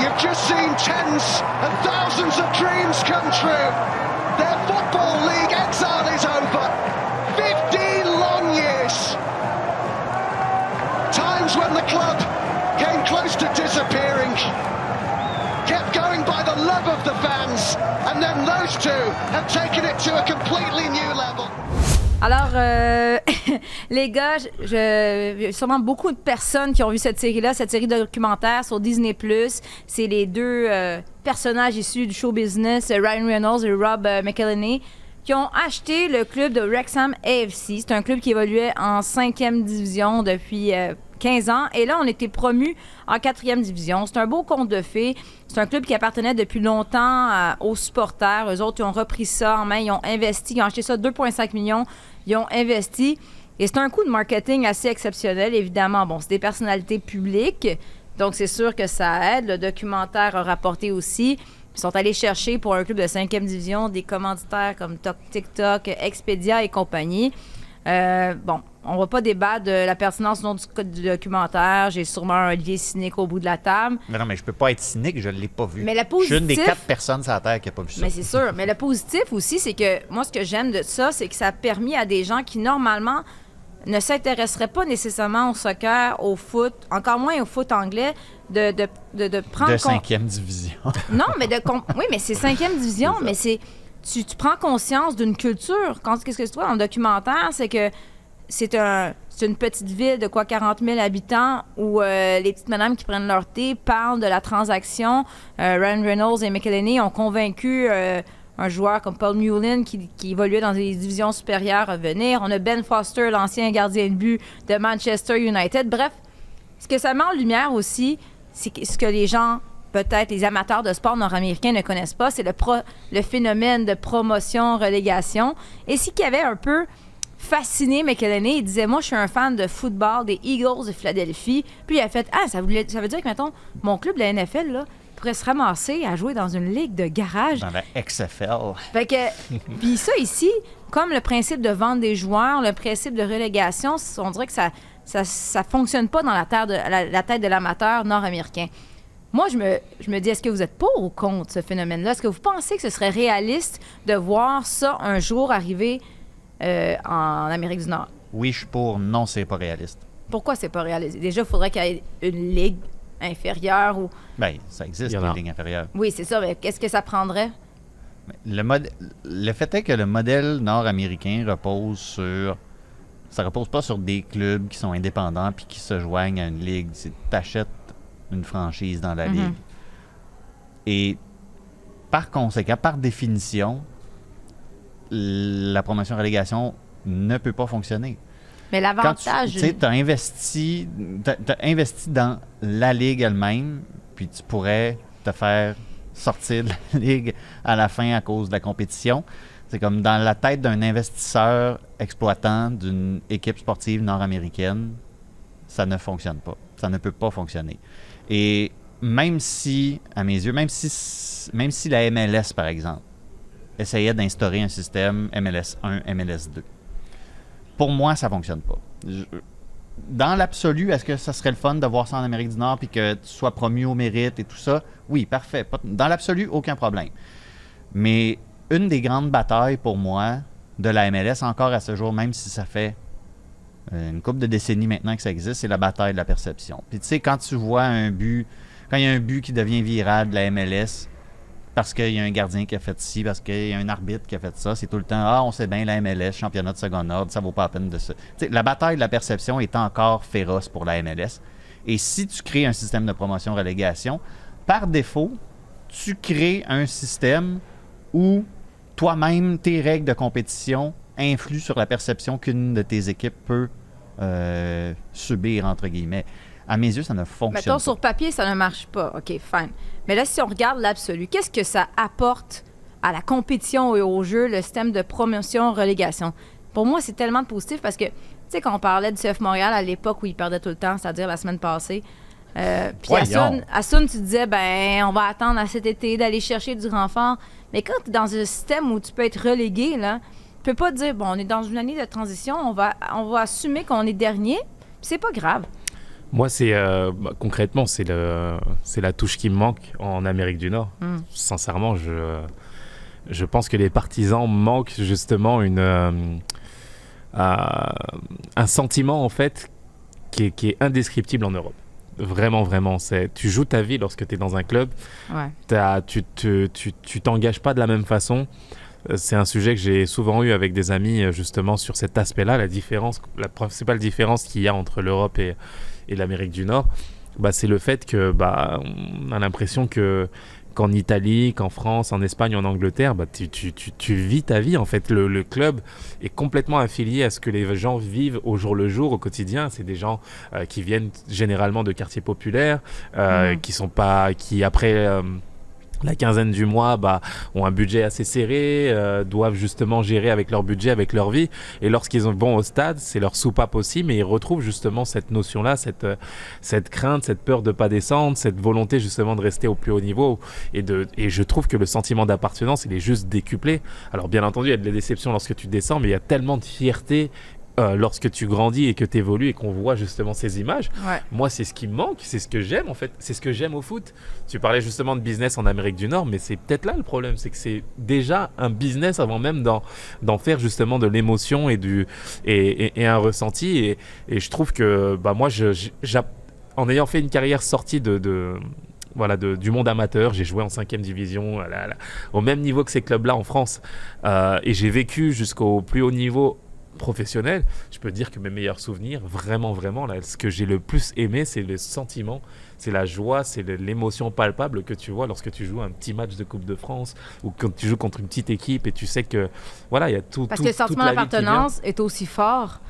I: You've just seen tens and thousands of dreams come true. Their Football League exile is over. When the club came close to disappearing. Kept going by the love of the fans. And then those two have taken it to a completely new level.
B: Alors, euh, les gars, il sûrement beaucoup de personnes qui ont vu cette série-là, cette série de documentaires sur Disney+. C'est les deux euh, personnages issus du show business, euh, Ryan Reynolds et Rob euh, McElhenney, qui ont acheté le club de Wrexham AFC. C'est un club qui évoluait en cinquième division depuis 15 ans. Et là, on était promu en quatrième division. C'est un beau conte de fées. C'est un club qui appartenait depuis longtemps à- aux supporters. Eux autres, ils ont repris ça en main. Ils ont investi. Ils ont acheté ça 2,5 millions. Ils ont investi. Et c'est un coup de marketing assez exceptionnel, évidemment. Bon, c'est des personnalités publiques. Donc, c'est sûr que ça aide. Le documentaire a rapporté aussi. Ils sont allés chercher pour un club de 5e division des commanditaires comme Tok- TikTok, Expedia et compagnie. Euh, bon, on va pas débattre de la pertinence non du, du documentaire. J'ai sûrement un lien cynique au bout de la table.
D: Mais non, mais je peux pas être cynique, je l'ai pas vu.
B: Mais le
D: Je suis une des
B: positif-
D: quatre personnes sur la Terre qui a pas vu ça.
B: Mais c'est sûr. Mais le positif aussi, c'est que moi, ce que j'aime de ça, c'est que ça a permis à des gens qui, normalement, ne s'intéresseraient pas nécessairement au soccer, au foot, encore moins au foot anglais, de, de, de, de prendre
D: de cinquième division.
B: Non, mais de oui, mais c'est cinquième division, mais c'est tu, tu prends conscience d'une culture. Quand qu'est-ce que tu vois dans le documentaire, c'est que c'est un c'est une petite ville de quoi 40 000 habitants où euh, les petites madames qui prennent leur thé parlent de la transaction. Euh, Ryan Reynolds et McElhenney ont convaincu euh, un joueur comme Paul Mullin qui, évoluait dans des divisions supérieures à venir. On a Ben Foster, l'ancien gardien de but de Manchester United. Bref, ce que ça met en lumière aussi, c'est ce que les gens, peut-être les amateurs de sport nord-américains ne connaissent pas, c'est le, le phénomène de promotion-relégation. Et ce qui avait un peu fasciné McElhenney, il disait Moi, je suis un fan de football des Eagles de Philadelphie. Puis il a fait Ah, ça, voulait- ça veut dire que, mettons, mon club de la NFL, là, pourrait se ramasser à jouer dans une ligue de garage.
D: Dans la XFL.
B: Fait que, puis ça ici, comme le principe de vente des joueurs, le principe de relégation, on dirait que ça, ça, ça fonctionne pas dans la, terre de, la, la tête de l'amateur nord-américain. Moi, je me, je me dis, est-ce que vous êtes pour ou contre ce phénomène-là? Est-ce que vous pensez que ce serait réaliste de voir ça un jour arriver euh, en Amérique du Nord?
D: Oui, je suis pour. Non, c'est pas réaliste.
B: Pourquoi c'est pas réaliste? Déjà, il faudrait qu'il y ait une ligue inférieure ou...
D: Ben, ça existe, les lignes inférieures.
B: Oui, c'est ça, mais qu'est-ce que ça prendrait?
D: Le, mod- le fait est que le modèle nord-américain repose sur. Ça repose pas sur des clubs qui sont indépendants puis qui se joignent à une ligue. C'est t'achètes une franchise dans la
B: Mhm.
D: ligue. Et par conséquent, par définition, la promotion-relégation ne peut pas fonctionner.
B: Mais
D: tu
B: l'avantage...
D: tu t'as investi, t'as- t'as investi dans la ligue elle-même, puis tu pourrais te faire sortir de la ligue à la fin à cause de la compétition. C'est comme dans la tête d'un investisseur exploitant d'une équipe sportive nord-américaine, ça ne fonctionne pas. Ça ne peut pas fonctionner. Et même si, à mes yeux, même si, même si la MLS, par exemple, essayait d'instaurer un système MLS 1, MLS 2, pour moi, ça fonctionne pas. Dans l'absolu, est-ce que ça serait le fun de voir ça en Amérique du Nord puis que tu sois promu au mérite et tout ça? Oui, parfait. Dans l'absolu, aucun problème. Mais une des grandes batailles pour moi de la MLS, encore à ce jour, même si ça fait euh, une couple de décennies maintenant que ça existe, c'est la bataille de la perception. Puis tu sais, quand tu vois un but, quand il y a un but qui devient viral de la MLS, parce qu'il y a un gardien qui a fait ci, parce qu'il y a un arbitre qui a fait ça, c'est tout le temps Ah, on sait bien la MLS, championnat de second ordre, ça vaut pas la peine de se. La bataille de la perception est encore féroce pour la MLS. Et si tu crées un système de promotion-relégation, par défaut, tu crées un système où toi-même, tes règles de compétition influent sur la perception qu'une de tes équipes peut euh, subir, entre guillemets. À mes yeux, ça ne fonctionne
B: Mettons,
D: pas.
B: sur papier, ça ne marche pas. OK, fine. Mais là, si on regarde l'absolu, qu'est-ce que ça apporte à la compétition et au jeu, le système de promotion-relégation? Pour moi, c'est tellement de positif parce que, tu sais, quand on parlait du CF Montréal à l'époque où il perdait tout le temps, c'est-à-dire la semaine passée, euh, puis à
D: Voyons.
B: Sun, à Sun, tu disais, ben, on va attendre à cet été d'aller chercher du renfort. Mais quand tu es dans un système où tu peux être relégué, là, tu peux pas dire, bon, on est dans une année de transition, on va, on va assumer qu'on est dernier, puis c'est pas grave.
C: Moi, c'est euh, bah, concrètement, c'est le, c'est la touche qui me manque en Amérique du Nord.
B: Mm.
C: Sincèrement, je, je pense que les partisans manquent justement une, euh, euh, un sentiment en fait qui est, qui est indescriptible en Europe. Vraiment, vraiment. C'est, tu joues ta vie lorsque tu es dans un club.
B: Ouais.
C: T'as- tu te- tu tu t'engages pas de la même façon. C'est un sujet que j'ai souvent eu avec des amis justement sur cet aspect-là, la différence, la principale différence qu'il y a entre l'Europe et, et l'Amérique du Nord, bah, c'est le fait que bah, on a l'impression que qu'en Italie, qu'en France, en Espagne, en Angleterre, bah, tu, tu- tu- tu vis ta vie en fait. Le, le club est complètement affilié à ce que les gens vivent au jour le jour, au quotidien. C'est des gens euh, qui viennent généralement de quartiers populaires, euh,
B: Mhm.
C: qui sont pas, qui après euh, la quinzaine du mois bah, ont un budget assez serré, euh, doivent justement gérer avec leur budget, avec leur vie. Et lorsqu'ils vont au stade, c'est leur soupape aussi, mais ils retrouvent justement cette notion-là, cette, euh, cette crainte, cette peur de pas descendre, cette volonté justement de rester au plus haut niveau. Et, de, et je trouve que le sentiment d'appartenance, il est juste décuplé. Alors bien entendu, il y a de la déception lorsque tu descends, mais il y a tellement de fierté euh, lorsque tu grandis et que tu évolues et qu'on voit justement ces images.
B: Ouais.
C: Moi, c'est ce qui me manque, c'est ce que j'aime en fait, c'est ce que j'aime au foot. Tu parlais justement de business en Amérique du Nord, mais c'est peut-être là le problème, c'est que c'est déjà un business avant même d'en, faire justement de l'émotion et, du, et, et- et un ressenti. Et, et je trouve que bah, moi, je, je- j'a- en ayant fait une carrière sortie de, de- voilà, de- du monde amateur, j'ai joué en 5 division au même niveau que ces clubs-là en France. Euh, et j'ai vécu jusqu'au plus haut niveau professionnel, je peux dire que mes meilleurs souvenirs, vraiment, vraiment, là, ce que j'ai le plus aimé, c'est le sentiment, c'est la joie, c'est l'émotion palpable que tu vois lorsque tu joues un petit match de Coupe de France ou quand tu joues contre une petite équipe et tu sais que, voilà, il y a tout.
B: Parce
C: tout-
B: que le sentiment d'appartenance est aussi fort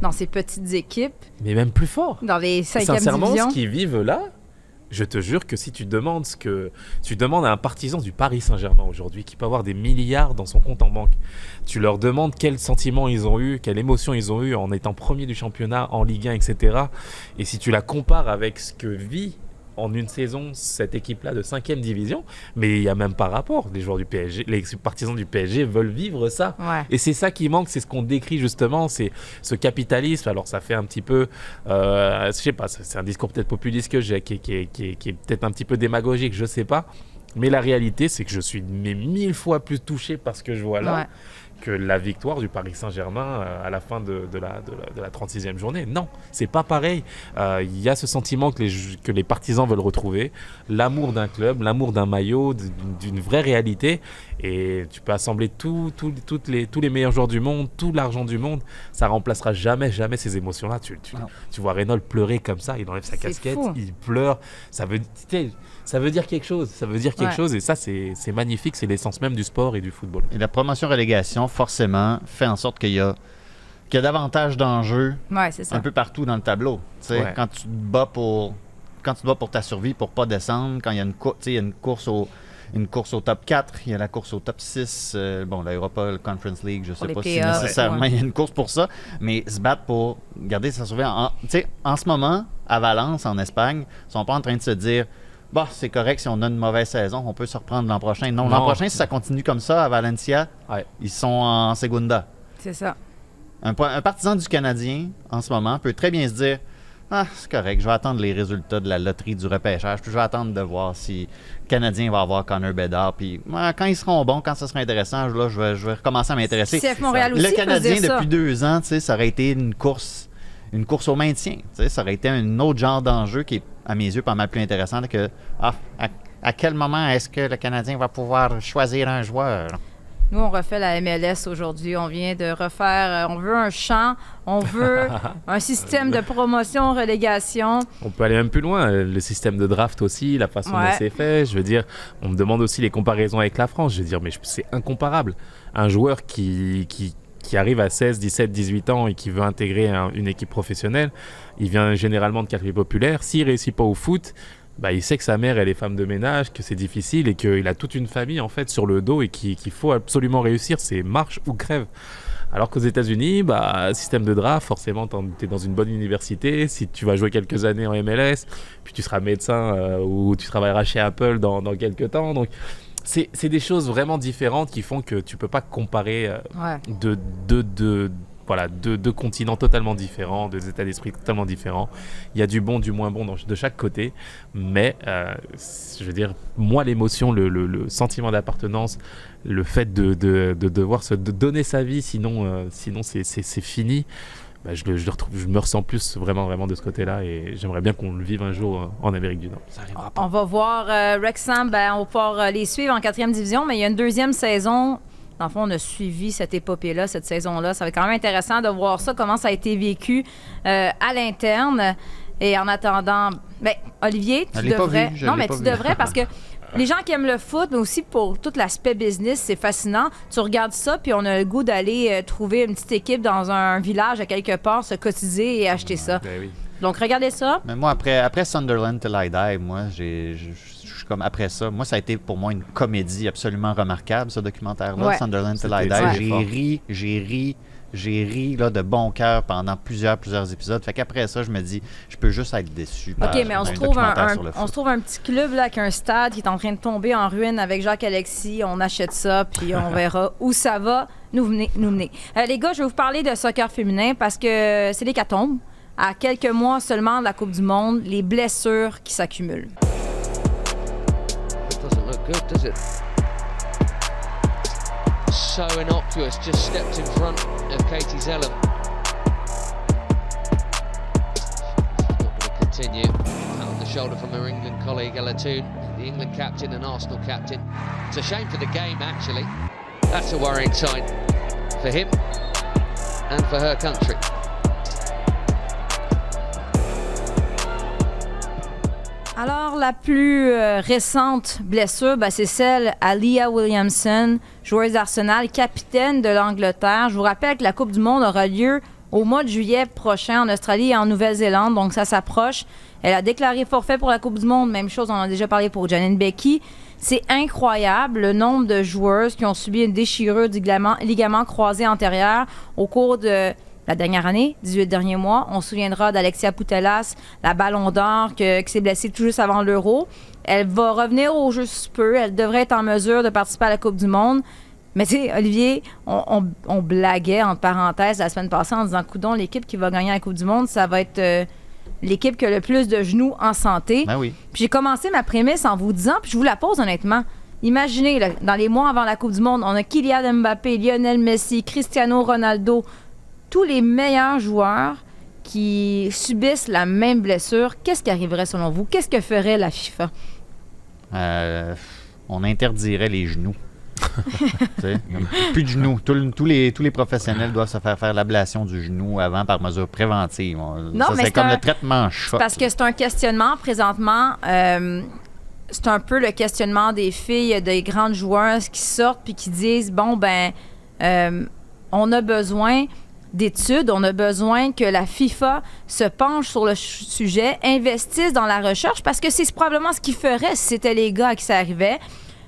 B: dans ces petites équipes,
C: Mais même plus fort.
B: dans les cinquièmes
C: Sincèrement,
B: divisions.
C: ce qu'ils vivent là, je te jure que si tu demandes ce que tu demandes à un partisan du Paris Saint-Germain aujourd'hui qui peut avoir des milliards dans son compte en banque, tu leur demandes quel sentiment ils ont eu, quelle émotion ils ont eu en étant premier du championnat, en Ligue 1, etc. Et si tu la compares avec ce que vit en une saison cette équipe-là de 5 division, mais il n'y a même pas rapport. Les joueurs du PSG, les partisans du PSG veulent vivre ça.
B: Ouais.
C: Et c'est ça qui manque, c'est ce qu'on décrit justement, c'est ce capitalisme. Alors ça fait un petit peu, euh, je sais pas, c'est un discours peut-être populiste que j'ai, qui, qui est peut-être un petit peu démagogique, je sais pas. Mais la réalité, c'est que je suis mais mille fois plus touché par ce que je vois là
B: Ouais.
C: que la victoire du Paris Saint-Germain euh, à la fin de, de la, de, la, de la 36e journée. Non, c'est pas pareil. Euh, Il y a ce sentiment que les, que les partisans veulent retrouver, l'amour d'un club, l'amour d'un maillot, d'une vraie réalité. Et tu peux assembler tout, tout- toutes les, tous les meilleurs joueurs du monde, tout l'argent du monde, ça remplacera jamais, jamais ces émotions-là. Tu, tu, vois Reynolds pleurer comme ça, il enlève sa casquette,
B: fou.
C: il pleure. Ça veut, ça veut dire quelque chose. Ça veut dire quelque
B: Ouais.
C: chose. Et ça, c'est c'est magnifique. C'est l'essence même du sport et du football.
D: Et la promotion-relégation, forcément, fait en sorte qu'il y a, qu'il y a davantage d'enjeux
B: Ouais,
D: un peu partout dans le tableau. Tu sais,
C: Ouais.
D: Quand tu te bats pour quand tu te bats pour ta survie, pour pas descendre, quand il y a une, il y a une course au une course au top 4, il y a la course au top 6, euh, bon, la Europa le Conference League, je
B: Pour
D: sais pas
B: PA,
D: si nécessairement
B: Ouais.
D: il y a une course pour ça, mais se battre pour garder sa survie. En, tu sais, en ce moment, à Valence, en Espagne, ils sont pas en train de se dire bah, c'est correct si on a une mauvaise saison, on peut se reprendre l'an prochain. Non, l'an prochain, si ça continue comme ça à Valencia,
C: Ouais.
D: ils sont en Segunda.
B: C'est ça.
D: Un, partisan du Canadien, en ce moment, peut très bien se dire Ah, c'est correct, je vais attendre les résultats de la loterie du repêchage, puis je vais attendre de voir si le Canadien va avoir Connor Bedard. Puis quand ils seront bons, quand ça sera intéressant, là, je vais, je vais recommencer à m'intéresser.
B: CF Montréal aussi
D: Le Canadien,
B: dire ça.
D: depuis deux ans, tu sais, ça aurait été une course, une course au maintien. tu sais, Ça aurait été un autre genre d'enjeu qui est, à mes yeux, pas mal plus intéressant que ah, à, à quel moment est-ce que le Canadien va pouvoir choisir un joueur?
B: Nous, on refait la MLS aujourd'hui. On vient de refaire. euh, on veut un champ. On veut un système de promotion, relégation.
C: On peut aller même plus loin. Le système de draft aussi, la façon
B: Ouais.
C: dont c'est fait. Je veux dire, on me demande aussi les comparaisons avec la France. Je veux dire, mais c'est incomparable. Un joueur qui, qui, qui arrive à 16, 17, 18 ans et qui veut intégrer un- une équipe professionnelle, il vient généralement de quartier populaire. S'il réussit pas au foot, bah, il sait que sa mère elle est femme de ménage, que c'est difficile et qu'il a toute une famille en fait sur le dos et qu'il qu'il faut absolument réussir. C'est marche ou crève. Alors qu'aux États-Unis, bah, système de draft, forcément, tu es dans une bonne université. Si tu vas jouer quelques années en MLS, puis tu seras médecin euh, ou tu travailleras chez Apple dans, dans quelques temps. Donc, c'est des choses vraiment différentes qui font que tu peux pas comparer euh,
B: Ouais.
C: de, de, de- voilà, deux, deux continents totalement différents, deux états d'esprit totalement différents. Il y a du bon, du moins bon dans- de chaque côté. Mais, euh, je veux dire, moi, l'émotion, le, le- le sentiment d'appartenance, le fait de, de- de devoir se de donner sa vie, sinon, euh, sinon c'est fini. Bah, je, le, je, le retrouve, je me ressens plus vraiment, vraiment de ce côté-là et j'aimerais bien qu'on le vive un jour euh, en Amérique du Nord. Ça arrivera pas.
B: On va voir euh, Wrexham, ben, on va pouvoir euh, les suivre en quatrième division, mais il y a une deuxième saison. Dans le fond, on a suivi cette épopée-là, cette saison-là. Ça va être quand même intéressant de voir ça, comment ça a été vécu euh, à l'interne. Et en attendant, ben, Olivier, tu devrais.
D: vu,
B: non, mais tu
D: vu.
B: devrais parce que les gens qui aiment le foot, mais aussi pour tout l'aspect business, c'est fascinant. Tu regardes ça, puis on a le goût d'aller euh, trouver une petite équipe dans un village à quelque part, se cotiser et acheter ça.
C: Ben oui.
B: Donc, regardez ça.
D: Mais moi, après, après Sunderland Till I Die, moi, j'ai, je je suis comme après ça. Moi, ça a été pour moi une comédie absolument remarquable, ce documentaire-là,
B: Ouais.
D: Sunderland Till I Die. J'ai ri, j'ai ri, j'ai ri là, de bon cœur pendant plusieurs, plusieurs épisodes. Fait qu'après ça, je me dis, je peux juste être déçu. par-
B: OK, mais on se, trouve un, on se trouve un petit club là, avec un stade qui est en train de tomber en ruine avec Jacques Alexis. On achète ça, puis on verra où ça va. nous venez, nous venez. Euh, les gars, je vais vous parler de soccer féminin parce que c'est l'hécatombe. À quelques mois seulement de la Coupe du Monde, les blessures qui s'accumulent.
J: It? So innocuous, just stepped in front of Katie Zellum. Not going to continue. Out on the shoulder from her England colleague Ella Toon, the England captain and Arsenal captain. It's a shame for the game, actually. That's a worrying sign for him and for her country.
B: Alors, la plus euh, récente blessure, ben, c'est celle à Leah Williamson, joueuse d'Arsenal, capitaine de l'Angleterre. Je vous rappelle que la Coupe du Monde aura lieu au mois de juillet prochain en Australie et en Nouvelle-Zélande, donc ça s'approche. Elle a déclaré forfait pour la Coupe du Monde, même chose, on en a déjà parlé pour Janine Becky. C'est incroyable le nombre de joueuses qui ont subi une déchirure du ligament, ligament croisé antérieur au cours de la dernière année, 18 derniers mois. On se souviendra d'Alexia Putellas, la ballon d'or, qui s'est blessée tout juste avant l'Euro. Elle va revenir au jeu sous peu. Elle devrait être en mesure de participer à la Coupe du Monde. Mais tu sais, Olivier, on, on- on blaguait, entre parenthèses, la semaine passée en disant, coudon, l'équipe qui va gagner la Coupe du Monde, ça va être euh, l'équipe qui a le plus de genoux en santé.
D: Ben oui.
B: Puis j'ai commencé ma prémisse en vous disant, puis je vous la pose honnêtement. Imaginez, là, dans les mois avant la Coupe du Monde, on a Kylian Mbappé, Lionel Messi, Cristiano Ronaldo, tous les meilleurs joueurs qui subissent la même blessure. Qu'est-ce qui arriverait selon vous? Qu'est-ce que ferait la FIFA?
D: Euh, on interdirait les genoux. Plus de genoux. Tout tous, les, tous les professionnels doivent se faire faire l'ablation du genou avant par mesure préventive. On-
B: Non,
D: ça,
B: mais
D: c'est
B: c'est
D: comme
B: un-
D: le traitement choc.
B: Parce que c'est un questionnement présentement. euh, c'est un peu le questionnement des filles, des grandes joueuses qui sortent puis qui disent bon ben, euh, on a besoin d'études, on a besoin que la FIFA se penche sur le sujet, investisse dans la recherche parce que c'est probablement ce qu'ils feraient si c'était les gars qui ça arrivait.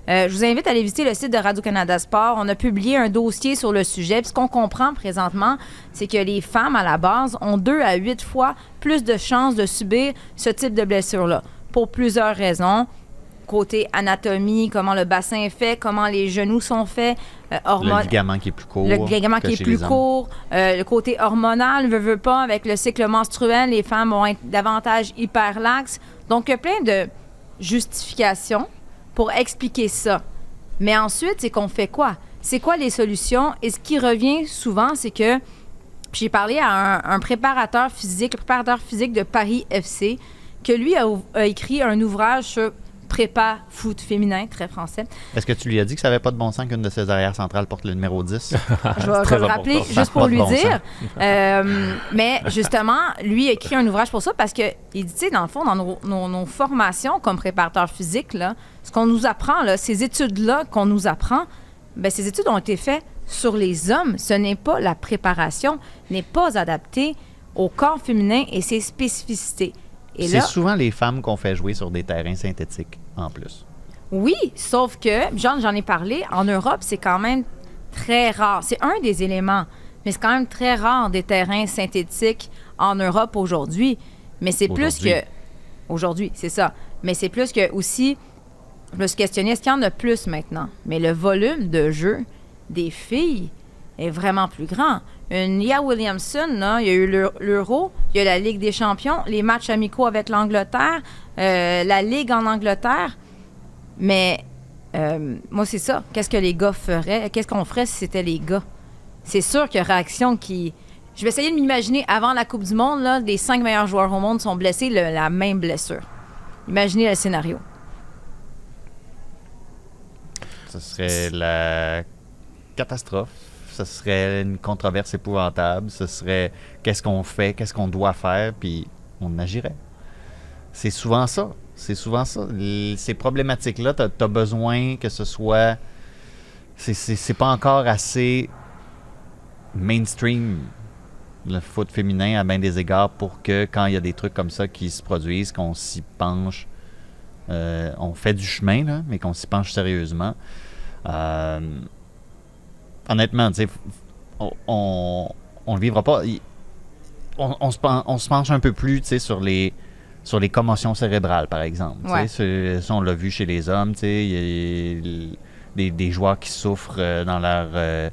B: Euh, je vous invite à aller visiter le site de Radio-Canada Sport. On a publié un dossier sur le sujet. Ce qu'on comprend présentement, c'est que les femmes, à la base, ont deux à huit fois plus de chances de subir ce type de blessure-là. Pour plusieurs raisons. Côté anatomie, comment le bassin est fait, comment les genoux sont faits, euh,
D: le ligament qui est plus court.
B: le ligament qui est plus court, euh, le côté hormonal, veut, veut pas, avec le cycle menstruel, les femmes vont être davantage hyperlaxes. Donc, il y a plein de justifications pour expliquer ça. Mais ensuite, c'est qu'on fait quoi? C'est quoi les solutions? Et ce qui revient souvent, c'est que j'ai parlé à un, un préparateur physique, le préparateur physique de Paris FC, que lui a, a écrit un ouvrage sur prépa foot féminin, très français.
D: Est-ce que tu lui as dit que ça n'avait pas de bon sens qu'une de ses arrières centrales porte le numéro 10?
B: Je vais, le rappeler juste pour lui
D: bon
B: dire. Euh, mais justement, lui a écrit un ouvrage pour ça parce que il dit, tu sais, dans le fond, dans nos, nos- nos formations comme préparateur physique, là, ce qu'on nous apprend, là, ces études-là qu'on nous apprend, ben, ces études ont été faites sur les hommes. Ce n'est pas la préparation, n'est pas adaptée au corps féminin et ses spécificités.
D: C'est souvent les femmes qu'on fait jouer sur des terrains synthétiques, en plus.
B: oui, sauf que, Jean, j'en ai parlé, en Europe, c'est quand même très rare. C'est un des éléments, mais c'est quand même très rare des terrains synthétiques en Europe aujourd'hui. Mais c'est plus que. Aujourd'hui, c'est ça. Mais c'est plus que aussi. Je me suis questionné, est-ce qu'il y en a plus maintenant? Mais le volume de jeu des filles est vraiment plus grand. Une Nia Williamson, il y a eu l'Eu- l'Euro, il y a la Ligue des champions, les matchs amicaux avec l'Angleterre, euh, la Ligue en Angleterre. Mais euh, moi, c'est ça. Qu'est-ce que les gars feraient? Qu'est-ce qu'on ferait si c'était les gars? C'est sûr qu'il y a réaction qui. Je vais essayer de m'imaginer avant la Coupe du Monde, là, les cinq meilleurs joueurs au monde sont blessés, le- la même blessure. Imaginez le scénario.
D: Ce serait la catastrophe. Ce serait une controverse épouvantable. Ce serait qu'est-ce qu'on fait, qu'est-ce qu'on doit faire, puis on agirait. C'est souvent ça. C'est souvent ça. Ces problématiques-là, tu as, besoin que ce soit. C'est pas encore assez mainstream, le foot féminin, à bien des égards, pour que quand il y a des trucs comme ça qui se produisent, qu'on s'y penche. Euh, on fait du chemin, là, mais qu'on s'y penche sérieusement. Euh, honnêtement, tu sais, f- on, on, le vivra pas. On, on se, on se penche un peu plus tu sais, sur les, sur les commotions cérébrales, par exemple.
B: Ouais.
D: Ça, on l'a vu chez les hommes. tu sais, il y a des, des joueurs qui souffrent euh, dans leur, euh,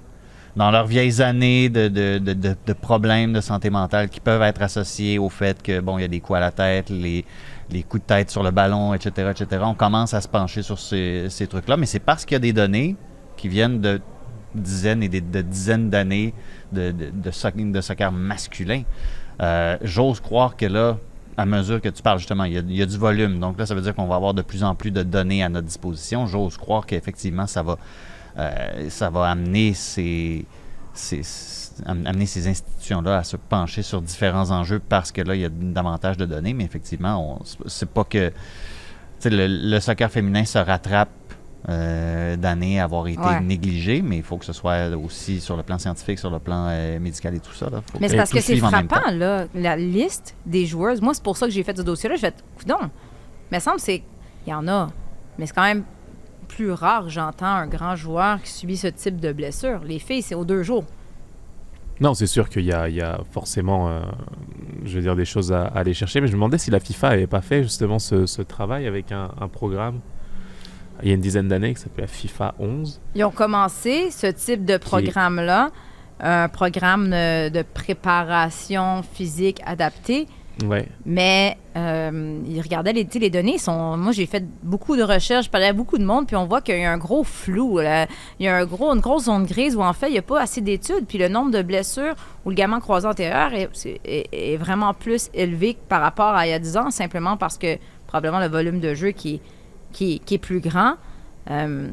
D: dans leurs vieilles années de, de, de, de- de problèmes de santé mentale qui peuvent être associés au fait que, bon, il y a des coups à la tête, les, les coups de tête sur le ballon, etc., etc. On commence à se pencher sur ces, ces trucs-là, mais c'est parce qu'il y a des données qui viennent de dizaines et de dizaines d'années de, de, de, soc- de soccer masculin. Euh, J'ose croire que là, à mesure que tu parles justement, il y, a, du volume. Donc là, ça veut dire qu'on va avoir de plus en plus de données à notre disposition. J'ose croire qu'effectivement, ça va, euh, ça va amener ces, ces- am- amener ces institutions-là à se pencher sur différents enjeux parce que là, il y a davantage de données. Mais effectivement, c'est pas que le soccer féminin se rattrape euh, d'années à avoir été
B: Ouais.
D: négligé, mais il faut que ce soit aussi sur le plan scientifique, sur le plan euh, médical et tout ça. là. Faut
B: Mais c'est parce que c'est frappant, là, la liste des joueuses. Moi, c'est pour ça que j'ai fait ce dossier-là. J'ai fait, non, mais semble c'est il y en a, mais c'est quand même plus rare, que j'entends un grand joueur qui subit ce type de blessure. Les filles, c'est aux deux jours.
C: Non, c'est sûr qu'il y, a- il y a forcément, euh, je veux dire, des choses à, à aller chercher. Mais je me demandais si la FIFA avait pas fait justement ce, ce travail avec un, un programme il y a une dizaine d'années qui s'appelait la FIFA 11.
B: Ils ont commencé ce type de programme-là, un programme de, de préparation physique adaptée.
C: Ouais.
B: Mais euh, ils regardaient les, les données. Sont, moi, j'ai fait beaucoup de recherches, je parlais à beaucoup de monde, puis on voit qu'il y a un gros flou. là. Il y a un gros, une grosse zone grise où, en fait, il n'y a pas assez d'études. Puis le nombre de blessures ou le ligament croisé antérieur est- est vraiment plus élevé que par rapport à il y a 10 ans, simplement parce que probablement le volume de jeu qui, est- qui, est plus grand. Euh,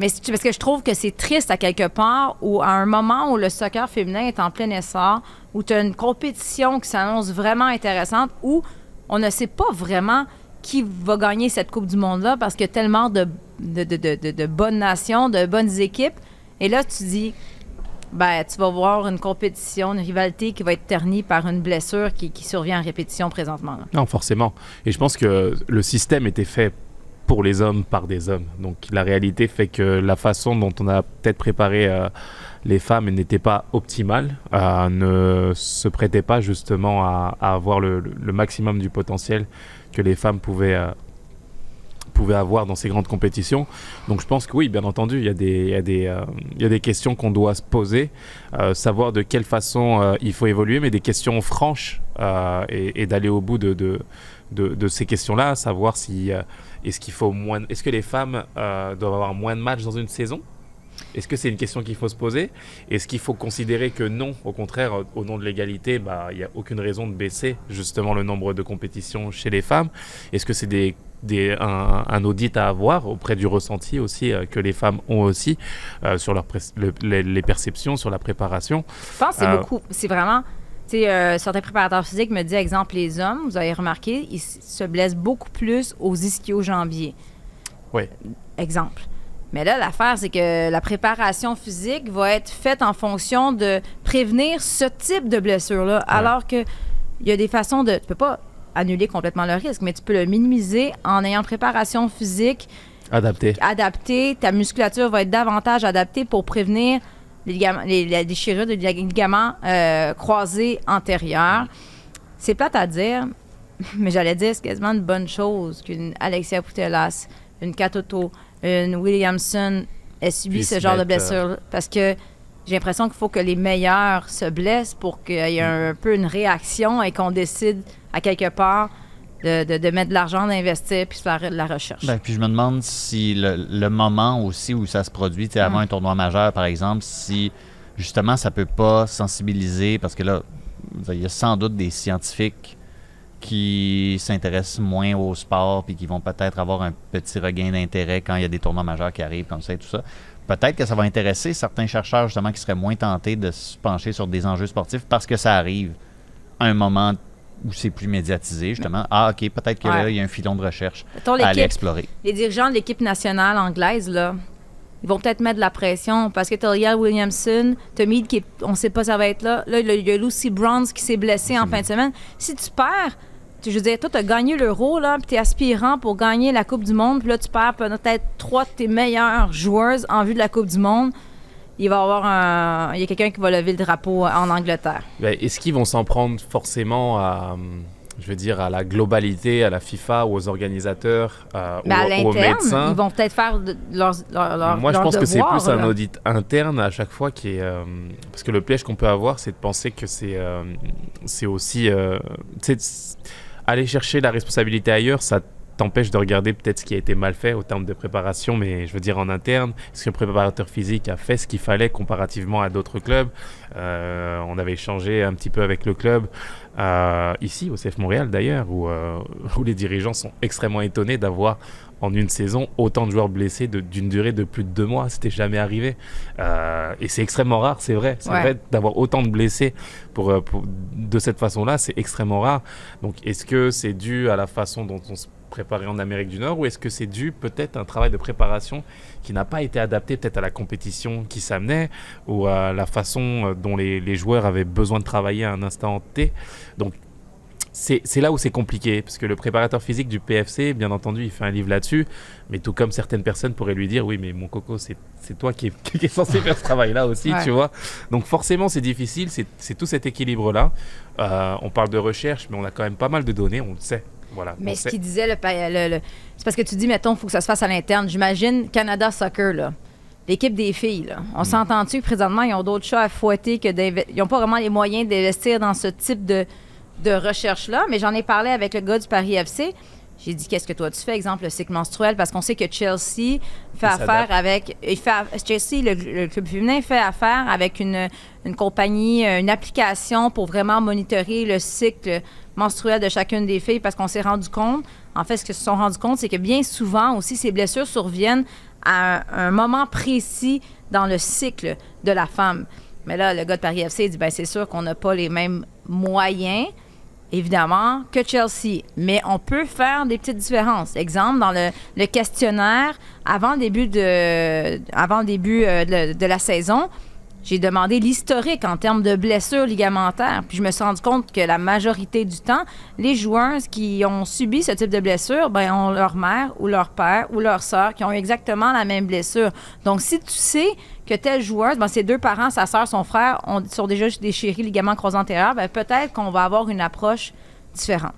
B: mais parce que je trouve que c'est triste à quelque part où, à un moment où le soccer féminin est en plein essor, où tu as une compétition qui s'annonce vraiment intéressante, où on ne sait pas vraiment qui va gagner cette Coupe du Monde-là parce qu'il y a tellement de, de, de- de- bonnes nations, de bonnes équipes. Et là, tu dis, ben, tu vas voir une compétition, une rivalité qui va être ternie par une blessure qui, survient en répétition présentement.
C: Non, forcément. Et je pense que le système était fait pour les hommes par des hommes. Donc la réalité fait que la façon dont on a peut-être préparé euh, les femmes n'était pas optimale, euh, ne se prêtait pas justement à, avoir le, maximum du potentiel que les femmes pouvaient, euh, pouvaient avoir dans ces grandes compétitions. Donc je pense que oui, bien entendu, il y a des, il y a des, il y a des questions qu'on doit se poser, savoir de quelle façon il faut évoluer, mais des questions franches et, d'aller au bout de, de, de ces questions-là, savoir si euh, est-ce qu'il faut moins, est-ce que les femmes euh, doivent avoir moins de matchs dans une saison? Est-ce que c'est une question qu'il faut se poser? Est-ce qu'il faut considérer que non, au contraire, au nom de l'égalité, bah, il n'y a aucune raison de baisser justement le nombre de compétitions chez les femmes Est-ce que c'est des, des, un, un audit à avoir auprès du ressenti aussi euh, que les femmes ont aussi euh, sur leur le- les, les perceptions, sur la préparation?
B: Je pense que c'est
C: Euh,
B: beaucoup. C'est vraiment. Sais, euh, certains préparateurs physiques me disent, exemple, les hommes, vous avez remarqué, ils se blessent beaucoup plus aux ischio-jambiers.
C: Oui.
B: Exemple. Mais là, l'affaire, c'est que la préparation physique va être faite en fonction de prévenir ce type de blessure-là. Alors que il y a des façons de. Tu peux pas annuler complètement le risque, mais tu peux le minimiser en ayant une préparation physique
C: Adapté.
B: adapté, ta musculature va être davantage adaptée pour prévenir les, ligaments, les, la déchirure de lig- ligaments euh, croisés antérieurs. C'est plate à dire, mais j'allais dire c'est quasiment une bonne chose qu'une Alexia Putellas, une Katoto, une Williamson ait subi ce genre de
C: euh,
B: blessure parce que j'ai l'impression qu'il faut que les meilleurs se blessent pour qu'il y ait un, peu une réaction et qu'on décide à quelque part de, de- de mettre de l'argent, d'investir puis faire de la recherche.
D: Ben, puis je me demande si le, le moment aussi où ça se produit, avant
B: Mm.
D: un tournoi majeur, par exemple, si justement ça peut pas sensibiliser, parce que là, il y a sans doute des scientifiques qui s'intéressent moins au sport puis qui vont peut-être avoir un petit regain d'intérêt quand il y a des tournois majeurs qui arrivent comme ça et tout ça. Peut-être que ça va intéresser certains chercheurs justement qui seraient moins tentés de se pencher sur des enjeux sportifs parce que ça arrive à un moment où c'est plus médiatisé justement. Ah ok, peut-être que là
B: Ouais.
D: il y a un filon de recherche
B: Mettons,
D: à aller explorer.
B: les dirigeants de l'équipe nationale anglaise, là, ils vont peut-être mettre de la pression parce que tu as Leah Williamson, tu Mead qui, est- on sait pas ça va être là. Là, il y a Lucy Bronze qui s'est blessée en fin de semaine. Si tu perds, tu, je veux dire, toi, tu as gagné l'Euro, là, puis tu es aspirant pour gagner la Coupe du Monde, puis là, tu perds peut-être trois de tes meilleures joueuses en vue de la Coupe du Monde. Il va y avoir un. Il y a quelqu'un qui va lever le drapeau en Angleterre.
C: Ben, Est-ce qu'ils vont s'en prendre forcément à, je veux dire, à la globalité, à la FIFA, ou aux organisateurs, euh,
B: Mais à
C: aux médecins?
B: ils vont peut-être faire de- leur, leur, leur
C: Moi, je pense que c'est plus un audit interne à chaque fois qui est. euh, parce que le piège qu'on peut avoir, c'est de penser que c'est euh, c'est aussi. euh, aller chercher la responsabilité ailleurs, ça t'empêche de regarder peut-être ce qui a été mal fait au terme de préparation, mais je veux dire en interne, est-ce que le préparateur physique a fait ce qu'il fallait comparativement à d'autres clubs? Euh, On avait échangé un petit peu avec le club euh, ici au CF Montréal d'ailleurs, où, euh, où les dirigeants sont extrêmement étonnés d'avoir en une saison autant de joueurs blessés d'une durée de plus de deux mois. C'était jamais arrivé. Euh, et c'est extrêmement rare, c'est vrai. C'est
B: Ouais.
C: vrai d'avoir autant de blessés pour, pour- de cette façon-là, c'est extrêmement rare. Donc est-ce que c'est dû à la façon dont on se préparait en Amérique du Nord ou est-ce que c'est dû peut-être à un travail de préparation qui n'a pas été adapté peut-être à la compétition qui s'amenait ou à la façon euh, dont les, les joueurs avaient besoin de travailler à un instant T? Donc c'est là où c'est compliqué, parce que le préparateur physique du PFC, bien entendu, il fait un livre là-dessus, mais tout comme certaines personnes pourraient lui dire, oui, mais mon coco, c'est toi qui est, qui est censé faire ce travail-là aussi,
B: Ouais.
C: tu vois. Donc forcément, c'est difficile, c'est c'est tout cet équilibre-là. Euh, on parle de recherche, mais on a quand même pas mal de données, on le sait. Voilà,
B: Mais ce qu'il disait, le, pa- le- le- c'est parce que tu dis, mettons, il faut que ça se fasse à l'interne. J'imagine Canada Soccer, là. L'équipe des filles, là.
C: Hmm.
B: On s'entend-tu que présentement, ils ont d'autres chats à fouetter que d'inve- Ils n'ont pas vraiment les moyens d'investir dans ce type de, de recherche-là. Mais j'en ai parlé avec le gars du Paris FC. J'ai dit, qu'est-ce que toi tu fais, exemple, le cycle menstruel, parce qu'on sait que Chelsea fait affaire avec. Il fait, aff- Chelsea, le, le club féminin, fait affaire avec une, une compagnie, une application pour vraiment monitorer le cycle menstruel de chacune des filles, parce qu'on s'est rendu compte, en fait, ce qu'ils se sont rendu compte, c'est que bien souvent aussi, ces blessures surviennent à un, moment précis dans le cycle de la femme. Mais là, le gars de Paris FC dit, ben c'est sûr qu'on n'a pas les mêmes moyens évidemment, que Chelsea. Mais on peut faire des petites différences. Exemple, dans le, questionnaire, avant début de, euh, la saison, j'ai demandé l'historique en termes de blessures ligamentaires. Puis je me suis rendu compte que la majorité du temps, les joueuses qui ont subi ce type de blessure, ben, ont leur mère ou leur père ou leur sœur qui ont eu exactement la même blessure. Donc, si tu sais que telle joueuse, ben, ses deux parents, sa sœur, son frère, ont, sont déjà déchirés ligaments croisés antérieurs, ben, peut-être qu'on va avoir une approche différente.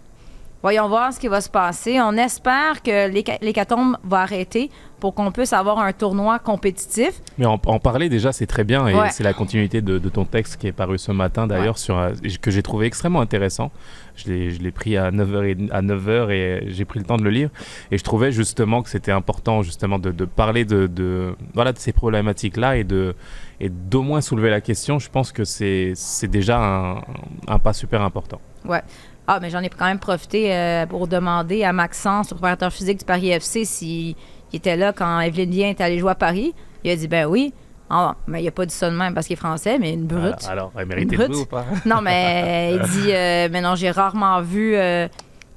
B: Voyons voir ce qui va se passer. On espère que l'héca- l'hécatombe va arrêter pour qu'on puisse avoir un tournoi compétitif.
C: Mais en, en parler déjà, c'est très bien et
B: Ouais.
C: c'est la continuité de, de ton texte qui est paru ce matin d'ailleurs, un- que j'ai trouvé extrêmement intéressant. Je l'ai pris à 9h et, à 9h et j'ai pris le temps de le lire et je trouvais justement que c'était important justement de, de parler de, de, voilà, de ces problématiques-là et de et d'au moins soulever la question. Je pense que c'est c'est déjà un, un pas super important.
B: Ouais. Ah, mais j'en ai quand même profité euh, pour demander à Maxence, le préparateur physique du Paris FC, s'il il était là quand Evelyne Dien est allée jouer à Paris. Il a dit ben oui. Ah, mais il a pas dit ça de même parce qu'il est français, mais une brute.
C: Alors, alors, elle méritait de ou pas?
B: Non, mais il dit euh, mais non, j'ai rarement vu euh,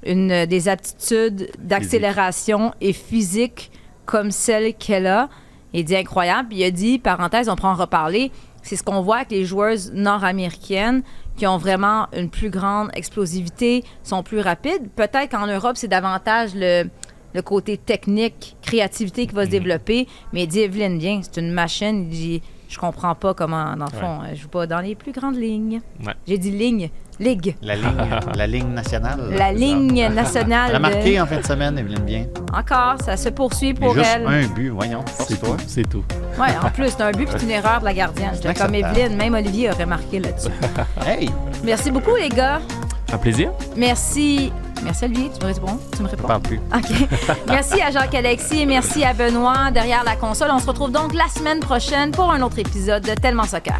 B: une, des aptitudes d'accélération et physique comme celle qu'elle a. Il dit incroyable. Puis il a dit, parenthèse, on pourra en reparler, c'est ce qu'on voit avec les joueuses nord-américaines qui ont vraiment une plus grande explosivité, sont plus rapides. Peut-être qu'en Europe, c'est davantage le, le côté technique, créativité qui va se développer. Mais il dit, Evelyne, bien, c'est une machine. Il je comprends pas comment, dans le fond, elle joue pas dans les plus grandes lignes.
C: Ouais.
B: J'ai dit ligne, ligue.
D: La ligne, la ligne nationale.
B: La ligne nationale.
D: Elle a
B: de-
D: marqué en fin de semaine, Evelyne Bien.
B: Encore, ça se poursuit pour
D: juste
B: elle.
D: un but, voyons.
C: C'est tout.
D: Force-toi.
C: C'est tout.
B: Ouais, en plus, c'est un but puis c'est une erreur de la gardienne. Comme. Evelyne, même Olivier aurait marqué là-dessus.
D: Hey!
B: Merci beaucoup, les gars.
C: Un plaisir.
B: Merci. Merci, Olivier. Tu me réponds? Tu me réponds?
D: parle plus.
B: OK. merci à Jacques-Alexis et merci à Benoît derrière la console. On se retrouve donc la semaine prochaine pour un autre épisode de Tellement Soccer.